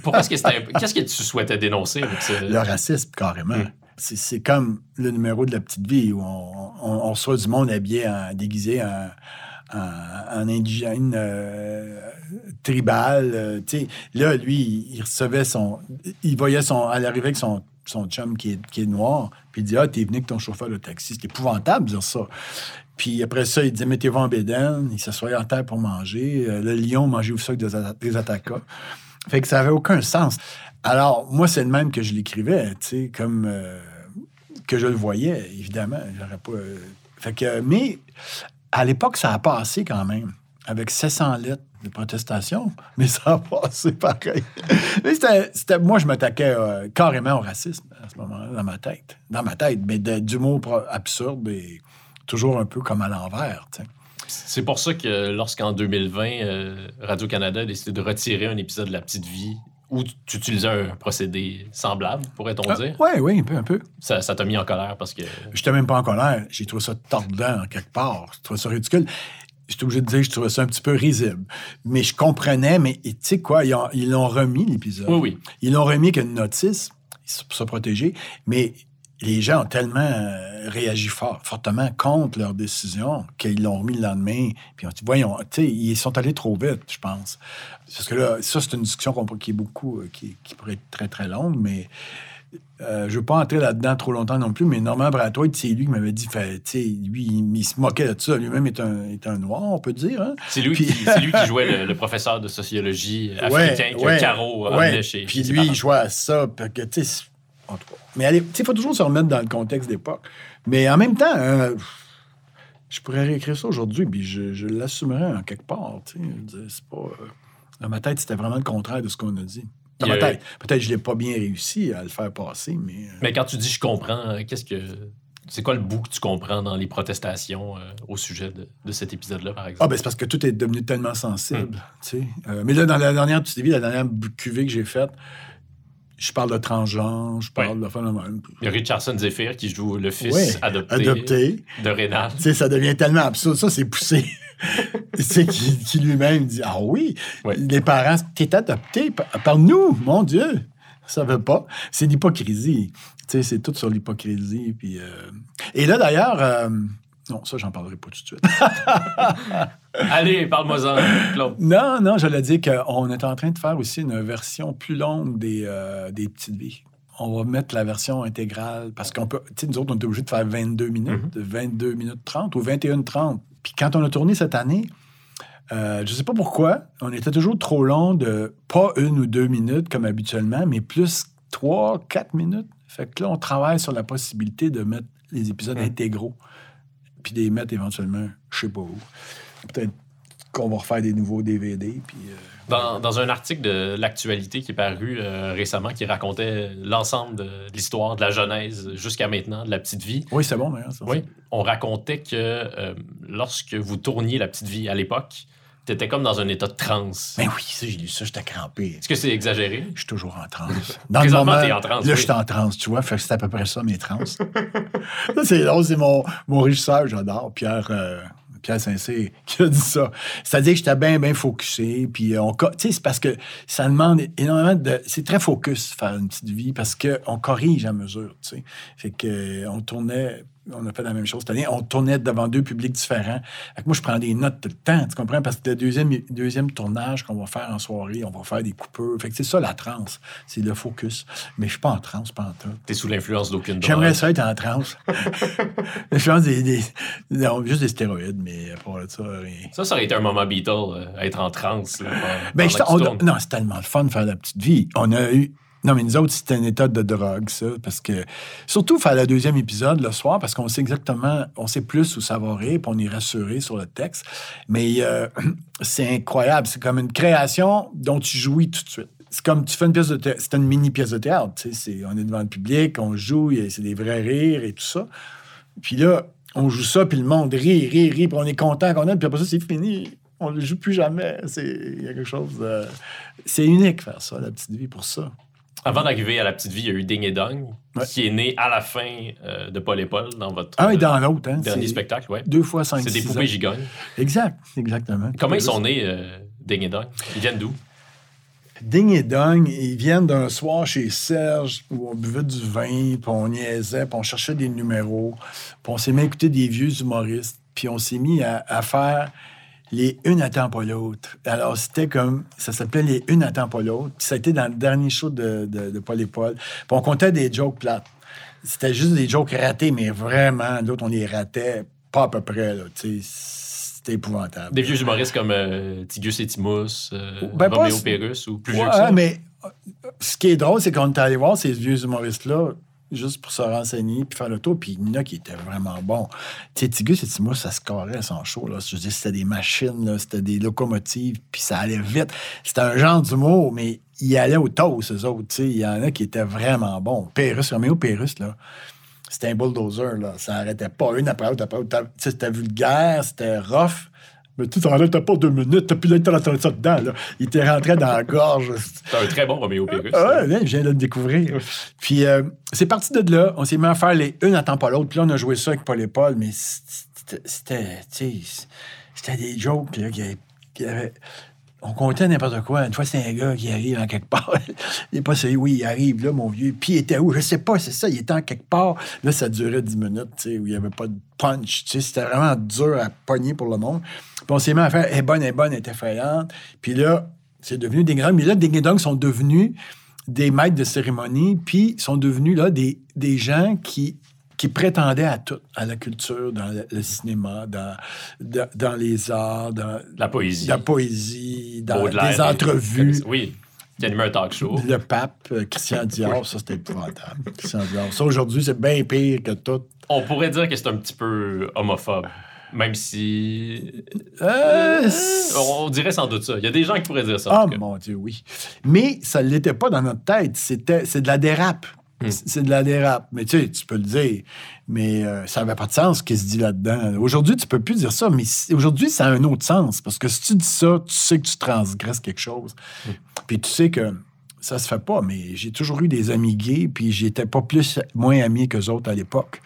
Pourquoi est-ce que c'était, qu'est-ce que tu souhaitais dénoncer avec ce... Le racisme, carrément. Mm. C'est- C'est comme le numéro de la petite vie où on, on- on reçoit du monde habillé, en, déguisé en, en indigène euh, tribal. euh, là, lui, il recevait son. Il voyait son. À l'arrivée avec son, son chum qui est, qui est noir, puis il dit Ah, t'es venu avec ton chauffeur de taxi. C'est épouvantable de dire ça. Puis après ça, il disait Mettez-vous en bédaine. Il s'assoyait en terre pour manger. Euh, le lion mangeait au sac des, des attaquas. Fait que ça avait aucun sens. Alors, moi, c'est le même que je l'écrivais, tu sais, comme que je le voyais, évidemment. J'aurais pas. fait que, mais à l'époque, ça a passé quand même, avec 700 lettres de protestation, mais ça a passé pareil. moi, je m'attaquais euh, carrément au racisme à ce moment-là, dans ma tête. Dans ma tête, mais d'humour absurde et toujours un peu comme à l'envers. C'est pour ça que lorsqu'en 2020, euh, Radio-Canada a décidé de retirer un épisode de La Petite Vie où tu utilisais un procédé semblable, pourrait-on dire, Oui, oui, un peu, un peu. ça, t'a mis en colère parce que... Je n'étais même pas en colère. J'ai trouvé ça tordant, quelque part. Je trouvais ça ridicule. J'étais obligé de dire que je trouvais ça un petit peu risible. Mais je comprenais, mais tu sais quoi, ils l'ont remis, l'épisode. Oui, oui. Ils l'ont remis avec une notice pour se protéger, mais les gens ont tellement euh, réagi fort, fortement contre leur décision qu'ils l'ont remis le lendemain. Puis on dit, voyons, tu sais, ils sont allés trop vite, je pense. Parce que là, ça, c'est une discussion qui est beaucoup, euh, qui, qui pourrait être très, très longue, mais euh, je ne veux pas entrer là-dedans trop longtemps non plus, mais Normand Bratoit, c'est lui qui m'avait dit, fait, tu sais, lui, il, il se moquait de ça. Lui-même est un, est un noir, on peut dire. Hein? C'est lui, Puis- qui, c'est lui qui jouait le, le professeur de sociologie africain Ouais, que ouais, Caro ouais. chez, Puis lui, il jouait à ça. puis que, tu sais, en tout cas. Mais tu il faut toujours se remettre dans le contexte d'époque. Mais en même temps, euh, je pourrais réécrire ça aujourd'hui, puis je, je l'assumerais en quelque part. Tu c'est pas. euh, dans ma tête, c'était vraiment le contraire de ce qu'on a dit. Dans ma tête. Peut-être que je l'ai pas bien réussi à le faire passer, mais. euh, Mais quand tu dis je comprends, qu'est-ce que C'est quoi le bout que tu comprends dans les protestations euh, au sujet de, de cet épisode-là, par Ah, exemple? ben c'est parce que tout est devenu tellement sensible. tu. Euh, mais là, dans la dernière petite vie, la dernière cuvée que j'ai faite, je parle de transgenre, je parle de phénomène. Il y a Richardson Zephyr qui joue le fils adopté, adopté. de Rénal. Tu sais, ça devient tellement absurde. Ça, c'est poussé. tu sais, qui, qui lui-même dit Ah oui, les parents, t'es adopté par, par nous, mon Dieu. Ça veut pas. C'est l'hypocrisie. Tu sais, c'est tout sur l'hypocrisie. Puis, euh, Et là, d'ailleurs, euh, non, ça, j'en parlerai pas tout de suite. Allez, parle-moi-en, Claude. non, non, j'allais dire qu'on est en train de faire aussi une version plus longue des, euh, des petites vies. On va mettre la version intégrale parce qu'on peut. Tu sais, nous autres, on est obligé de faire 22 minutes, 22 minutes 30 ou 21 30. Puis quand on a tourné cette année, euh, je sais pas pourquoi, on était toujours trop long de pas une ou deux minutes comme habituellement, mais plus trois, quatre minutes. Fait que là, on travaille sur la possibilité de mettre les épisodes Mhm. intégraux, puis les mettre éventuellement, je sais pas où. Peut-être qu'on va refaire des nouveaux DVD, puis... euh, Dans, dans un article de l'actualité qui est paru euh, récemment, qui racontait l'ensemble de l'histoire de la Genèse jusqu'à maintenant, de la petite vie, Oui, c'est bon, d'ailleurs. oui, on racontait que euh, lorsque vous tourniez la petite vie à l'époque, t'étais comme dans un état de transe. Mais oui, ça, j'ai lu ça, j'étais crampé. Est-ce que c'est exagéré? Je suis toujours en transe. Dans le moment, t'es en transe, Là, oui. je suis en transe, tu vois. Fait que c'est à peu près ça, mes trans. ça, c'est drôle, c'est mon, mon régisseur, j'adore, Pierre, euh, Pierre Saint-Cyr, qui a dit ça. C'est-à-dire que j'étais bien, bien focusé. Puis on... co- Tu sais, c'est parce que ça demande énormément de... C'est très focus, faire une petite vie, parce qu'on corrige à mesure, tu sais. Fait que euh, on tournait... On a fait la même chose cette année. On tournait devant deux publics différents. Fait que moi, je prends des notes tout le temps, tu comprends? Parce que le deuxième, deuxième tournage qu'on va faire en soirée, on va faire des coupeurs. Fait que c'est ça, la transe. C'est le focus. Mais je suis pas en transe, pas en tout. T'es sous l'influence d'aucune drogue. J'aimerais ça être en transe. des, des- non, juste des stéroïdes, mais de ça, rien. Ça, ça aurait été un moment Beatle, euh, être en transe. Là, pendant- Ben, pendant je- on- non, c'est tellement le fun de faire la petite vie. On a eu. Non, mais nous autres, c'était une état de drogue, ça. Parce que. Surtout faire le deuxième épisode le soir, parce qu'on sait exactement. On sait plus où ça va rire, puis on est rassuré sur le texte. Mais euh, c'est incroyable. C'est comme une création dont tu jouis tout de suite. C'est comme tu fais une pièce de théâtre. C'est une mini pièce de théâtre. c'est- On est devant le public, on joue, c'est des vrais rires et tout ça. Puis là, on joue ça, puis le monde rit, rit, rit, puis on est content qu'on aime, puis après ça, c'est fini. On ne joue plus jamais. C'est- quelque chose. C'est unique faire ça, la petite vie, pour ça. Avant d'arriver à la petite vie, il y a eu Ding et Dong, Ouais. qui est né à la fin euh, de Paul et Paul dans votre Un et euh, dans l'autre. Hein, dernier spectacle. Ouais. Deux fois cinq, C'est des poupées ans. gigognes. Exact, exactement. Comment ils sont nés, euh, Ding et Dong? Ils viennent d'où? Ding et Dong, ils viennent d'un soir chez Serge où on buvait du vin, puis on niaisait, puis on cherchait des numéros, puis on s'est mis à écouter des vieux humoristes, puis on s'est mis à, à faire les une attend pas l'autre. Alors, c'était comme, ça s'appelait les une attend pas l'autre, puis ça a été dans le dernier show de, de, de Paul et Paul. Puis on comptait des jokes plates. C'était juste des jokes ratés, mais vraiment, l'autre, on les ratait pas à peu près, là, tu sais, c'était épouvantable. Des vieux humoristes comme euh, Tigus et Timus, euh, Ben, pas- Roméo Pérus ou plus vieux Ouais, que ça? mais euh, ce qui est drôle, c'est qu'on est allé voir ces vieux humoristes-là juste pour se renseigner puis faire le tour. Puis il y en a qui étaient vraiment bons. Tu Tigus et Timus, ça se carrait son show. Là. Je veux c'était des machines, là, c'était des locomotives, puis ça allait vite. C'était un genre d'humour, mais ils allaient au toast, eux autres. Il y en a qui étaient vraiment bons. Pérus, Roméo Pérus, là, c'était un bulldozer. Là. Ça arrêtait pas une après l'autre, après l'autre. C'était vulgaire, c'était rough. Mais tu sais, ça arrêtait pas deux minutes. Puis là, il était rentré ça dedans. Là. Il était rentré dans la gorge. C'est un très bon Roméo Pérus. Ah ouais, je viens de le découvrir. Puis euh, c'est parti de là. On s'est mis à faire les une attend pas l'autre. Puis là, on a joué ça avec Paul et Paul, mais c'était, c'était, tu sais, c'était des jokes là, qui, qui avaient- On comptait n'importe quoi. Une fois, c'est un gars qui arrive en quelque part. il est pas sérieux. Oui, il arrive là, mon vieux. Puis il était où? Je sais pas, c'est ça. Il était en quelque part. Là, ça durait 10 minutes, tu sais, où il n'y avait pas de punch. Tu sais, c'était vraiment dur à pogner pour le monde. Puis on s'est mis à faire Elle est bonne, est bonne, elle est effrayante. Puis là, c'est devenu des grands. Mais là, des Dong sont devenus des maîtres de cérémonie, puis sont devenus là des, des gens qui, qui prétendaient à tout, à la culture, dans le, le cinéma, dans, dans, dans les arts, dans La poésie. la poésie, dans des entrevues. Oui, qui anime un talk show. Le pape, euh, Christian Dior, ça c'était épouvantable. Christian Dior. Ça aujourd'hui, c'est bien pire que tout. On pourrait dire que c'est un petit peu homophobe. Même si. Euh, On dirait sans doute ça. Il y a des gens qui pourraient dire ça. cas. mon Dieu, oui. Mais ça ne l'était pas dans notre tête. C'était, c'est de la dérape. Hmm. C'est de la dérape. Mais tu sais, tu peux le dire. Mais euh, ça n'avait pas de sens ce qui se dit là-dedans. Aujourd'hui, tu peux plus dire ça, mais aujourd'hui, ça a un autre sens. Parce que si tu dis ça, tu sais que tu transgresses quelque chose. Hmm. Puis tu sais que ça se fait pas, mais j'ai toujours eu des amis gays, puis j'étais pas plus moins ami qu'eux autres à l'époque.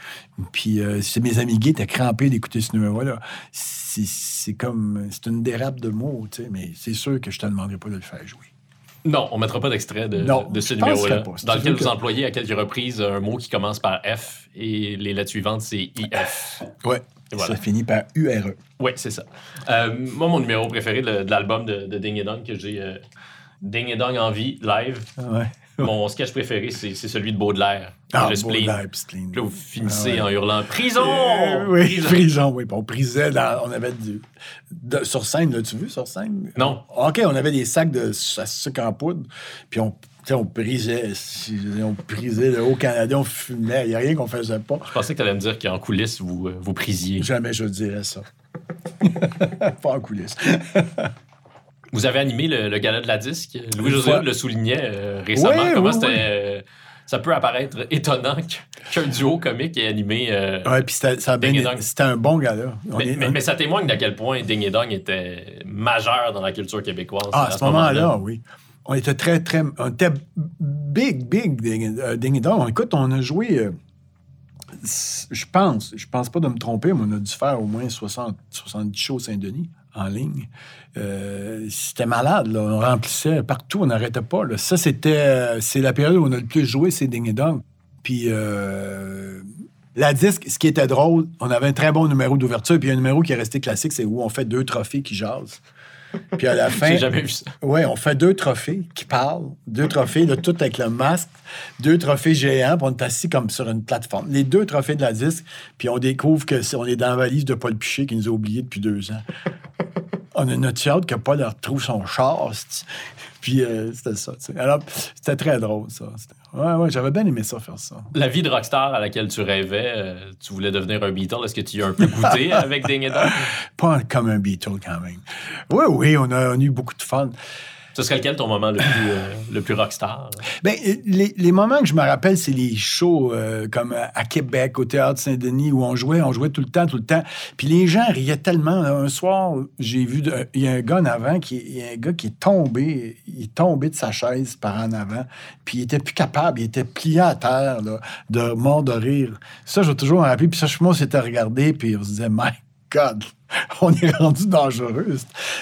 Puis euh, mes amis gays étaient crampés d'écouter ce numéro-là. C'est c'est comme... C'est une dérape de mots, tu sais, mais c'est sûr que je te demanderai pas de le faire jouer. Non, on mettra pas d'extrait de, ce numéro-là. Dans lequel vous que- employez à quelques reprises un mot qui commence par F et les lettres suivantes, c'est IF. Ouais. Voilà. Ça finit par. URE. Oui, c'est ça. Euh, moi, mon numéro préféré de, de l'album de, de Ding et Dong que j'ai euh, Ding et Dong en vie, live. Ouais. Mon sketch préféré, c'est celui de Baudelaire. Ah, le spleen. Baudelaire, spleen. Là, vous finissez Ah ouais. en hurlant Prison! Euh, oui, Prison! prison, oui. On prisait dans. On avait du. de- sur scène, l'as-tu vu sur scène? Non. OK, on avait des sacs de sucre en poudre. Puis on. tu sais, on prisait, on prisait le Haut-Canada, on fumait. Il n'y a rien qu'on faisait pas. Je pensais que tu allais me dire qu'en coulisses, vous, euh, vous prisiez. Jamais je dirais ça. pas en coulisses. Vous avez animé le, le gala de la disque? Louis-José le soulignait euh, récemment. Oui, Comment oui, c'était. oui. euh, ça peut apparaître étonnant qu'un duo comique ait animé. euh, Ouais, puis c'était un bon. On mais, est- mais- mais ça témoigne d'à quel point Ding et Dong était majeur dans la culture québécoise. Ah, à ce moment-là, oui. On était très, très. On était big, big, Ding, euh, Ding et Dong. Écoute, on a joué. euh, je pense, je pense pas de me tromper, mais on a dû faire au moins 60, 70 shows Saint-Denis en ligne. Euh, c'était malade. On remplissait partout, on n'arrêtait pas. Ça, c'était. euh, C'est la période où on a le plus joué, c'est Ding Dong. Puis. euh, la disque, ce qui était drôle, on avait un très bon numéro d'ouverture, puis un numéro qui est resté classique, c'est où on fait deux trophées qui jasent. Puis à la fin. J'ai jamais vu ça. Oui, on fait deux trophées qui parlent. Deux trophées, là, tout avec le masque. Deux trophées géants, puis on est assis comme sur une plateforme. Les deux trophées de la disque, puis on découvre que c'est- on est dans la valise de Paul Piché qui nous a oubliés depuis deux ans. on a notre hâte que Paul retrouve son char. Puis euh, c'était ça. tu sais. Alors, c'était très drôle, ça. Ouais, ouais, j'avais bien aimé ça, faire ça. La vie de rockstar à laquelle tu rêvais, euh, tu voulais devenir un Beatle. Est-ce que tu y as un peu goûté avec Ding? Pas comme un Beatle, quand même. Oui, oui, on a, on a eu beaucoup de fun. Ce serait lequel ton moment le plus, euh, le plus rockstar? Ben, euh, les, les moments que je me rappelle, c'est les shows euh, comme à Québec, au Théâtre Saint-Denis, où on jouait, on jouait tout le temps, tout le temps. Puis les gens riaient tellement. Un soir, j'ai vu, il y a un gars en avant, qui, il y a un gars qui est tombé, il est tombé de sa chaise par en avant, puis il était plus capable, il était plié à terre, là, de mort de rire. Ça, je vais toujours me rappeler. Puis ça, je moi, on s'était regardé, puis on se disait, my God, on est rendu dangereux.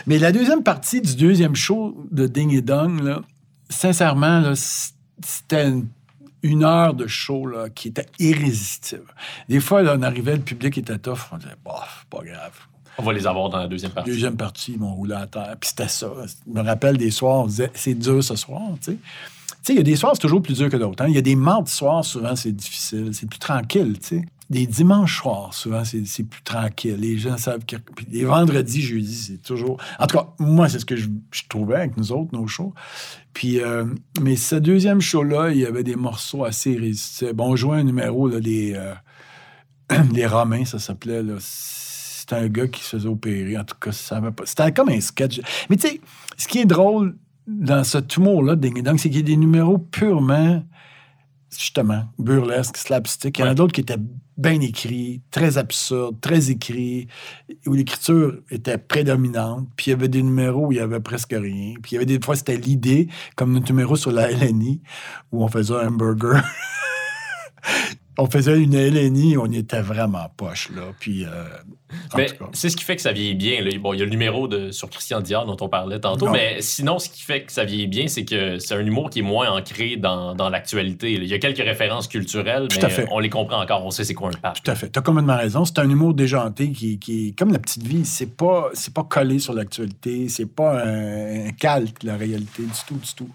Mais la deuxième partie du deuxième show de Ding et Dong, là, sincèrement, là, c'était une, une heure de show là, qui était irrésistible. Des fois, là, on arrivait, le public était tough, on disait, bof, pas grave. On va les avoir dans la deuxième partie. Deuxième partie, ils m'ont roulé à terre. Puis c'était ça. Je me rappelle des soirs, on disait, c'est dur ce soir, tu sais. Tu sais, il y a des soirs, c'est toujours plus dur que d'autres. hein. Il y a des mardis soirs, souvent, c'est difficile. C'est plus tranquille, tu sais. Des dimanches soirs, souvent, c'est plus tranquille. Les gens savent que... Puis les vendredis, jeudis, c'est toujours... En tout cas, moi, c'est ce que je, je trouvais avec nous autres, nos shows. Puis, euh, mais ce deuxième show-là, il y avait des morceaux assez irrésistibles. Bon, on jouait un numéro, là, les, euh, les Romains, ça s'appelait, là. C'était un gars qui se faisait opérer. En tout cas, ça avait pas... C'était comme un sketch. Mais tu sais, ce qui est drôle dans ce humour-là de Ding Dong, c'est qu'il y a des numéros purement, justement, burlesques, slapstick. Il y en a d'autres qui étaient bien écrits, très absurdes, très écrits, où l'écriture était prédominante. Puis il y avait des numéros où il y avait presque rien. Puis il y avait des fois, c'était l'idée, comme notre numéro sur la LNI, où on faisait un hamburger. on faisait une LNI, on était vraiment poche, là. Puis, euh, Mais c'est ce qui fait que ça vieillit bien. là. Bon, il y a le numéro de, sur Christian Dior dont on parlait tantôt, Non. mais sinon, ce qui fait que ça vieillit bien, c'est que c'est un humour qui est moins ancré dans, dans l'actualité. Il y a quelques références culturelles, Tout mais on les comprend encore. On sait c'est quoi un pape. Tout à fait. Tu as complètement raison. C'est un humour déjanté qui, qui est comme la petite vie. C'est pas, c'est pas collé sur l'actualité. C'est pas un, un calque de la réalité du tout, du tout.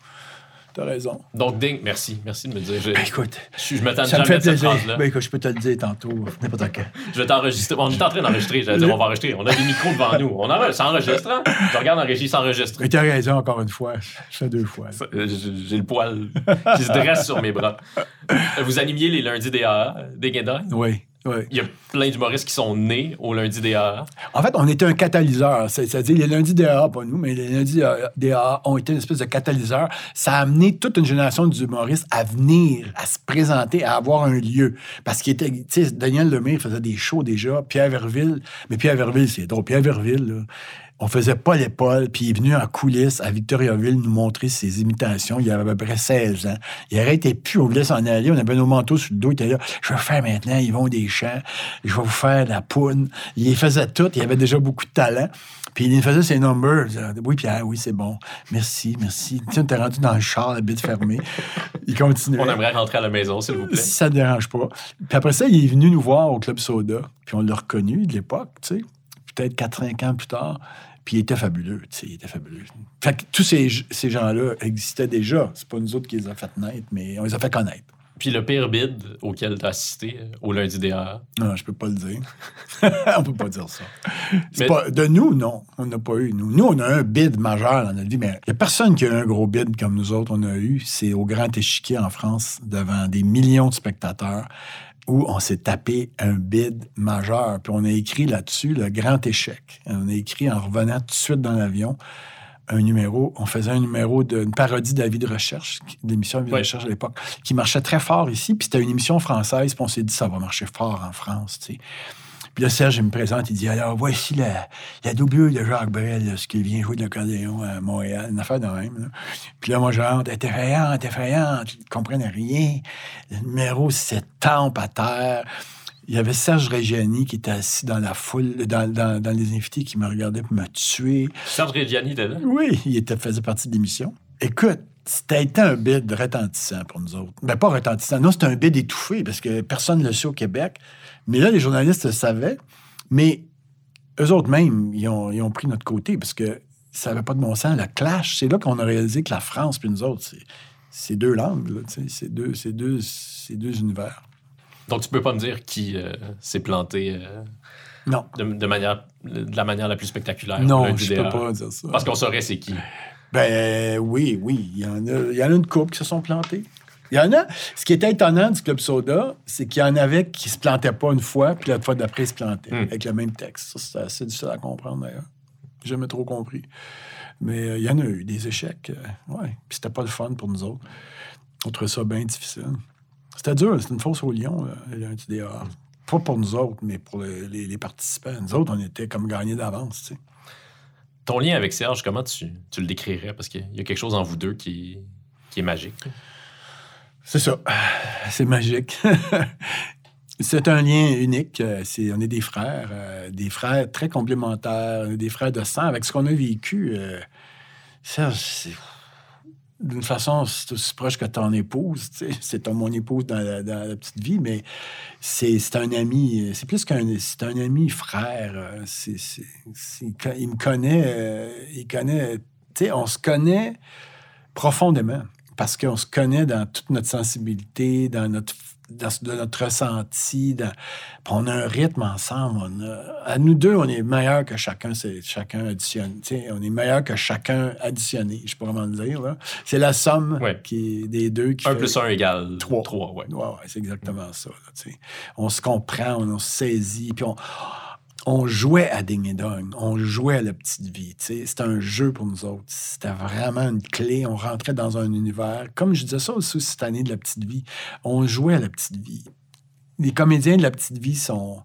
Tu as raison. Donc, Ding, merci. Merci de me dire. Je, Ben, écoute, je, je m'attends me jamais fait à cette phrase-là. Ben, écoute, je peux te le dire tantôt, n'importe quand. Je vais t'enregistrer. On est en train d'enregistrer. J'allais dire, on va enregistrer. On a des micros devant nous. On enregistre. Ça enregistre, hein? Je regarde en régie, ça enregistre. Mais tu as raison, encore une fois. Je fais deux fois. Euh, J'ai le poil qui se dresse sur mes bras. Euh, Vous animiez les lundis des AA, des Guédins? Oui. Ouais. Il y a plein d'humoristes qui sont nés au lundi des AA. En fait, on était un catalyseur. C'est- C'est-à-dire, les lundis DA, pas nous, mais les lundis DA ont été une espèce de catalyseur. Ça a amené toute une génération d'humoristes à venir, à se présenter, à avoir un lieu. Parce qu'il était, tu sais, Daniel Lemire faisait des shows déjà, Pierre Verville. Mais Pierre Verville, c'est drôle. Pierre Verville, là, on faisait pas l'épaule, puis il est venu en coulisses à Victoriaville nous montrer ses imitations. Il avait à peu près 16 ans. Il arrêtait plus, on voulait s'en aller. On avait nos manteaux sur le dos. Il était là, je vais faire maintenant, ils vont des champs, je vais vous faire la poune. Il faisait tout, il avait déjà beaucoup de talent. Puis il faisait ses numbers. Oui, Pierre, oui, c'est bon. Merci, merci. Tu sais, t'es rendu dans le char, la bite fermée. Il continuait. On aimerait rentrer à la maison, s'il vous plaît. Si ça ne dérange pas. Puis après ça, il est venu nous voir au Club Soda. Puis on l'a reconnu de l'époque, tu sais. Peut-être 4-5 ans plus tard. Puis il était fabuleux, tu sais, il était fabuleux. Fait que tous ces, ces gens-là existaient déjà. C'est pas nous autres qui les a fait naître, mais on les a fait connaître. Puis le pire bid auquel tu as assisté au lundi des. Non, je peux pas le dire. on peut pas dire ça. C'est Mais- pas- de nous, non. On n'a pas eu. Nous. nous, on a un bid majeur dans notre vie, mais il n'y a personne qui a eu un gros bid comme nous autres, on a eu. C'est au Grand Échiquier en France, devant des millions de spectateurs, où on s'est tapé un bid majeur. Puis on a écrit là-dessus le grand échec. On a écrit en revenant tout de suite dans l'avion un numéro, on faisait un numéro d'une parodie de la vie de recherche, d'émission de vie de recherche à l'époque, qui marchait très fort ici. Puis c'était une émission française, puis on s'est dit ça va marcher fort en France, tu sais. Puis là, Serge, il me présente, il dit Alors, voici la, la doublure de Jacques Brel, là, ce qui vient jouer de l'accordéon à Montréal, une affaire de même. là. Puis là, moi, je rentre, elle est effrayante, effrayante, je ne comprenais rien. Le numéro, c'est tempe à terre. Il y avait Serge Reggiani qui était assis dans la foule, dans, dans- dans les invités, qui me regardait pour me tuer. Serge Reggiani était là? Oui, il était, faisait partie de l'émission. Écoute, c'était un bid retentissant pour nous autres. Ben, pas retentissant. Non, c'était un bid étouffé parce que personne ne le sait au Québec. Mais là, les journalistes le savaient. Mais eux autres même, ils ont, ils ont pris notre côté parce que ça n'avait pas de bon sens. Le clash, c'est là qu'on a réalisé que la France puis nous autres, c'est, c'est deux langues. c'est, deux, c'est, deux, c'est deux univers. Donc tu peux pas me dire qui euh, s'est planté euh, Non. de, de manière, de la manière la plus spectaculaire. Non, je peux pas dire ça. Parce qu'on saurait c'est qui. Ben oui, oui. Il y en a, il y en a une couple qui se sont plantés. Il y en a. Ce qui était étonnant du Club Soda, c'est qu'il y en avait qui se plantaient pas une fois, puis la fois d'après, ils se plantaient Hmm. avec le même texte. Ça, c'était assez difficile à comprendre, d'ailleurs. J'ai jamais trop compris. Mais euh, il y en a eu des échecs. euh, ouais. Puis c'était pas le fun pour nous autres. On trouvait ça bien difficile. C'était dur. C'était une fosse au lion, lundi des AA. Pas pour nous autres, mais pour le- les, les participants. Nous autres, on était comme gagnés d'avance, tu sais. Ton lien avec Serge, comment tu, tu le décrirais? Parce qu'il y a quelque chose en vous deux qui, qui est magique. C'est ça. C'est magique. C'est un lien unique. Euh, on est des frères, euh, des frères très complémentaires, des frères de sang. Avec ce qu'on a vécu, euh, c'est d'une façon, c'est aussi proche que ton épouse. C'est mon épouse dans la, petite vie, mais c'est, un ami. C'est plus qu'un un ami frère. euh, il me connaît. euh, il connaît. On se connaît profondément parce qu'on se connaît dans toute notre sensibilité, dans notre, dans, dans notre ressenti. dans- on a un rythme ensemble. On a- à nous deux, on est meilleurs que chacun, c'est chacun additionné. On est meilleurs que chacun additionné, je pourrais vraiment le dire. C'est la somme Ouais. qui est des deux qui Un fait- plus un égale Trois. trois ouais. Ouais, ouais, c'est exactement ça. là, on se comprend, on, on se saisit, puis on, on jouait à Ding et Dong, on jouait à la petite vie. C'était un jeu pour nous autres. C'était vraiment une clé. On rentrait dans un univers. Comme je disais ça aussi cette année de la petite vie, on jouait à la petite vie. Les comédiens de la petite vie sont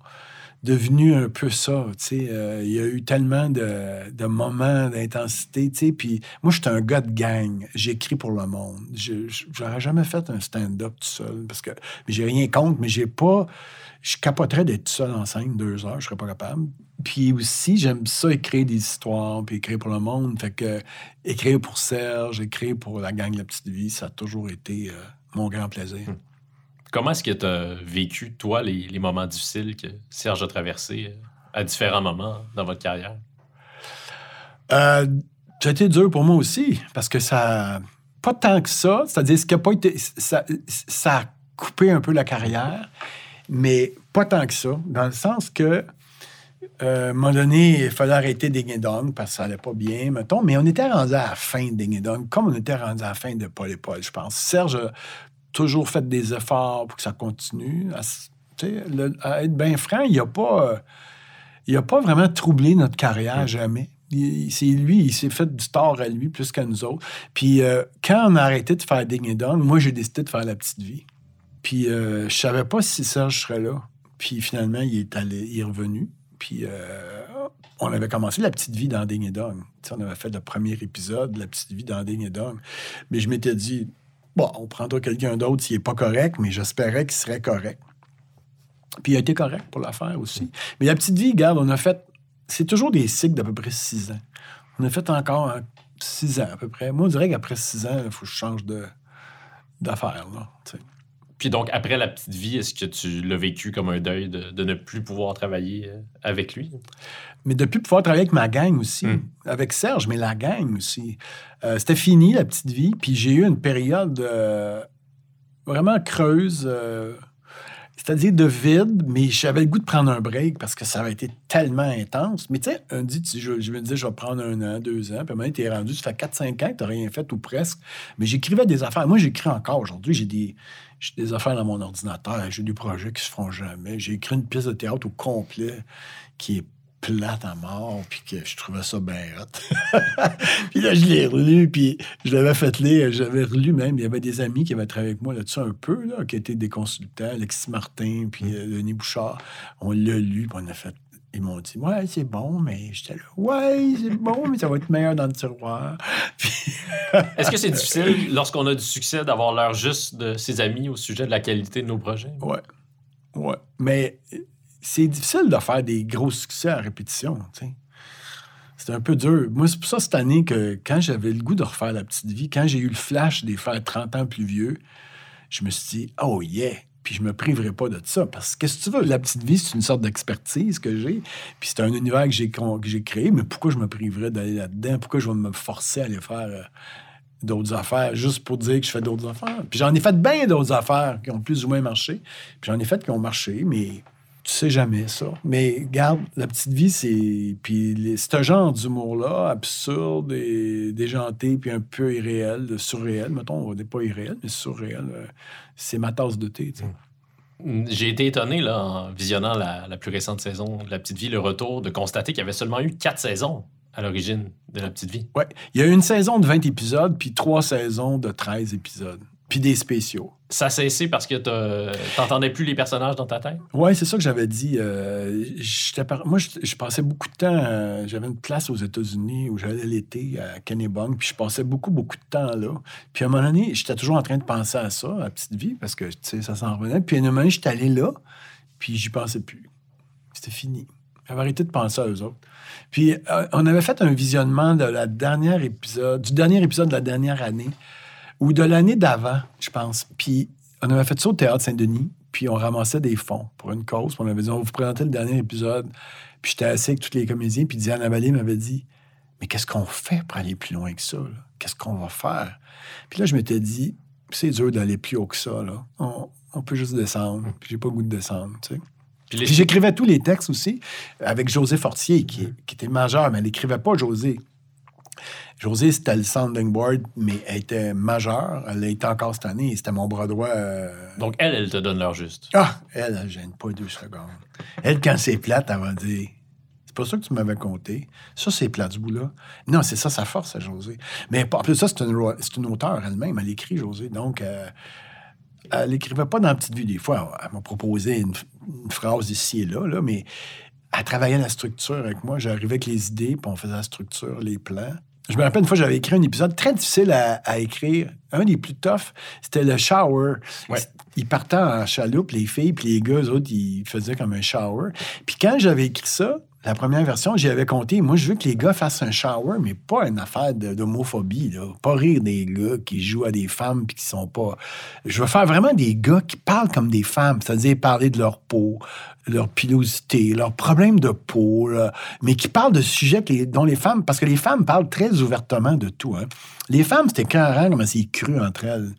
devenus un peu ça. Euh, Il y a eu tellement de, moments d'intensité. Puis moi, j'étais un gars de gang. J'écris pour le monde. J'aurais jamais fait un stand-up tout seul. Parce que j'ai rien contre, mais j'ai pas. Je capoterais d'être seul en scène deux heures. Je serais pas capable. Puis aussi, j'aime ça écrire des histoires, puis écrire pour le monde. Fait que écrire pour Serge, écrire pour la gang de la petite vie, ça a toujours été euh, mon grand plaisir. Comment est-ce que tu as vécu, toi, les, les moments difficiles que Serge a traversés euh, à différents moments dans votre carrière? Euh, ça a été dur pour moi aussi, parce que ça. Pas tant que ça. C'est-à-dire, ce qui a pas été. Ça, ça a coupé un peu la carrière, mais pas tant que ça, dans le sens que. euh, à un moment donné, il fallait arrêter Ding et Dong parce que ça allait pas bien, mettons. Mais on était rendu à la fin de Ding et Dong, comme on était rendu à la fin de Paul et Paul, je pense. Serge a toujours fait des efforts pour que ça continue. À ce- Tu sais, le- à être bien franc, il n'a pas, euh, il a pas vraiment troublé notre carrière, jamais. C'est lui, il s'est fait du tort à lui plus qu'à nous autres. Puis euh, quand on a arrêté de faire Ding et Dong, moi, j'ai décidé de faire La Petite Vie. Puis euh, je savais pas si Serge serait là. Puis finalement, il est, allé, il est revenu. Puis euh, on avait commencé La Petite Vie dans Ding et Dong. On avait fait le premier épisode, La Petite Vie dans Ding et Dong. Mais je m'étais dit, bon, on prendra quelqu'un d'autre s'il n'est pas correct, mais j'espérais qu'il serait correct. Puis il a été correct pour la faire aussi. Mais La Petite Vie, regarde, on a fait. C'est toujours des cycles d'à peu près six ans. On a fait encore hein, six ans à peu près. Moi, on dirait qu'après six ans, il faut que je change de d'affaires. là. Puis donc, après la petite vie, est-ce que tu l'as vécu comme un deuil de, de ne plus pouvoir travailler euh, avec lui? Mais depuis pouvoir travailler avec ma gang aussi, Mm. avec Serge, mais la gang aussi. Euh, C'était fini, la petite vie, puis j'ai eu une période euh, vraiment creuse, euh, c'est-à-dire de vide, mais j'avais le goût de prendre un break parce que ça avait été tellement intense. Mais tu sais, un dit, je, je me disais, je vais prendre un an, deux ans, puis maintenant, tu es rendu, ça fait 4-5 ans que tu n'as rien fait ou presque. Mais j'écrivais des affaires. Moi, j'écris encore aujourd'hui. J'ai des, j'ai des affaires dans mon ordinateur. J'ai des projets qui se feront jamais. J'ai écrit une pièce de théâtre au complet qui est plate à mort, puis que je trouvais ça bien hot. puis là, je l'ai relu, puis je l'avais fait lire, j'avais relu même. Il y avait des amis qui avaient travaillé avec moi là-dessus un peu, là, qui étaient des consultants, Alexis Martin, puis euh, Denis Bouchard. On l'a lu, puis on a fait. Ils m'ont dit, ouais, c'est bon, mais j'étais là, ouais, c'est bon, mais ça va être meilleur dans le tiroir. Est-ce que c'est difficile, lorsqu'on a du succès, d'avoir l'heure juste de ses amis au sujet de la qualité de nos projets? ouais, ouais. Mais c'est difficile de faire des gros succès à répétition, tu sais. C'est un peu dur. Moi, c'est pour ça cette année que quand j'avais le goût de refaire la petite vie, quand j'ai eu le flash des faire 30 ans plus vieux, je me suis dit, oh yeah! Puis je me priverai pas de ça. Parce que, qu'est-ce que tu veux? La petite vie, c'est une sorte d'expertise que j'ai. Puis c'est un univers que j'ai, j'ai créé. Mais pourquoi je me priverais d'aller là-dedans? Pourquoi je vais me forcer à aller faire euh, d'autres affaires juste pour dire que je fais d'autres affaires? Puis j'en ai fait bien d'autres affaires qui ont plus ou moins marché. Puis j'en ai fait qui ont marché, mais tu sais jamais ça. Mais garde, la petite vie, c'est. Puis les- ce genre d'humour-là, absurde et déjanté, puis un peu irréel, de surréel, mettons, on dire pas irréel, mais surréel, euh, c'est ma tasse de thé, tu sais. J'ai été étonné, là, en visionnant la, la plus récente saison de La Petite Vie, le retour, de constater qu'il y avait seulement eu quatre saisons à l'origine de La Petite Vie. Ouais. Il y a eu une saison de 20 épisodes, puis trois saisons de 13 épisodes. Puis des spéciaux. Ça a cessé parce que t'entendais plus les personnages dans ta tête? Oui, c'est ça que j'avais dit. Euh, par- Moi, je, passais beaucoup de temps. euh, J'avais une classe aux États-Unis où j'allais l'été à Kennebunk, puis je passais beaucoup, beaucoup de temps là. Puis à un moment donné, j'étais toujours en train de penser à ça, à petite vie, parce que, tu sais, ça s'en revenait. Puis à un moment donné, j'étais allé là, puis j'y pensais plus. C'était fini. J'avais arrêté de penser à eux autres. Puis euh, on avait fait un visionnement de la dernière épisode, du dernier épisode de la dernière année, ou de l'année d'avant, je pense. Puis on avait fait ça au Théâtre Saint-Denis, puis on ramassait des fonds pour une cause. Puis on avait dit, on va vous présenter le dernier épisode. Puis j'étais assis avec tous les comédiens, puis Diane Avalé m'avait dit, mais qu'est-ce qu'on fait pour aller plus loin que ça? Qu'est-ce qu'on va faire? Puis là, je m'étais dit, c'est dur d'aller plus haut que ça. Là. On, on peut juste descendre. Puis j'ai pas le goût de descendre, tu sais. Puis les- Puis j'écrivais tous les textes aussi avec José Fortier, qui, qui était majeur, mais elle n'écrivait pas José. José, c'était le sounding board, mais elle était majeure. Elle a été encore cette année. et C'était mon bras droit. euh, Donc, elle, elle te donne l'heure juste. Ah, elle, elle gêne pas deux secondes. Elle, quand c'est plate, elle va dire C'est pas ça que tu m'avais compté. Ça, c'est plate, ce bout-là. Non, c'est ça sa force, à José. Mais en plus, ça, c'est une, une auteure elle-même. Elle écrit, José. Donc, euh, elle n'écrivait pas dans la petite vue. Des fois, elle m'a proposé une, une phrase ici et là, là, mais elle travaillait la structure avec moi. J'arrivais avec les idées, puis on faisait la structure, les plans. Je me rappelle une fois, j'avais écrit un épisode très difficile à, à écrire. Un des plus toughs, c'était le shower. Ouais. Ils partaient en chaloupe, les filles, puis les gars, eux autres, ils faisaient comme un shower. Puis quand j'avais écrit ça, la première version, j'y avais compté. Moi, je veux que les gars fassent un shower, mais pas une affaire d'homophobie. Pas rire des gars qui jouent à des femmes puis qui sont pas. Je veux faire vraiment des gars qui parlent comme des femmes, c'est-à-dire parler de leur peau, leur pilosité, leurs problèmes de peau, là, mais qui parlent de sujets que les- dont les femmes. Parce que les femmes parlent très ouvertement de tout. hein. Les femmes, c'était carrément comme c'est cru entre elles.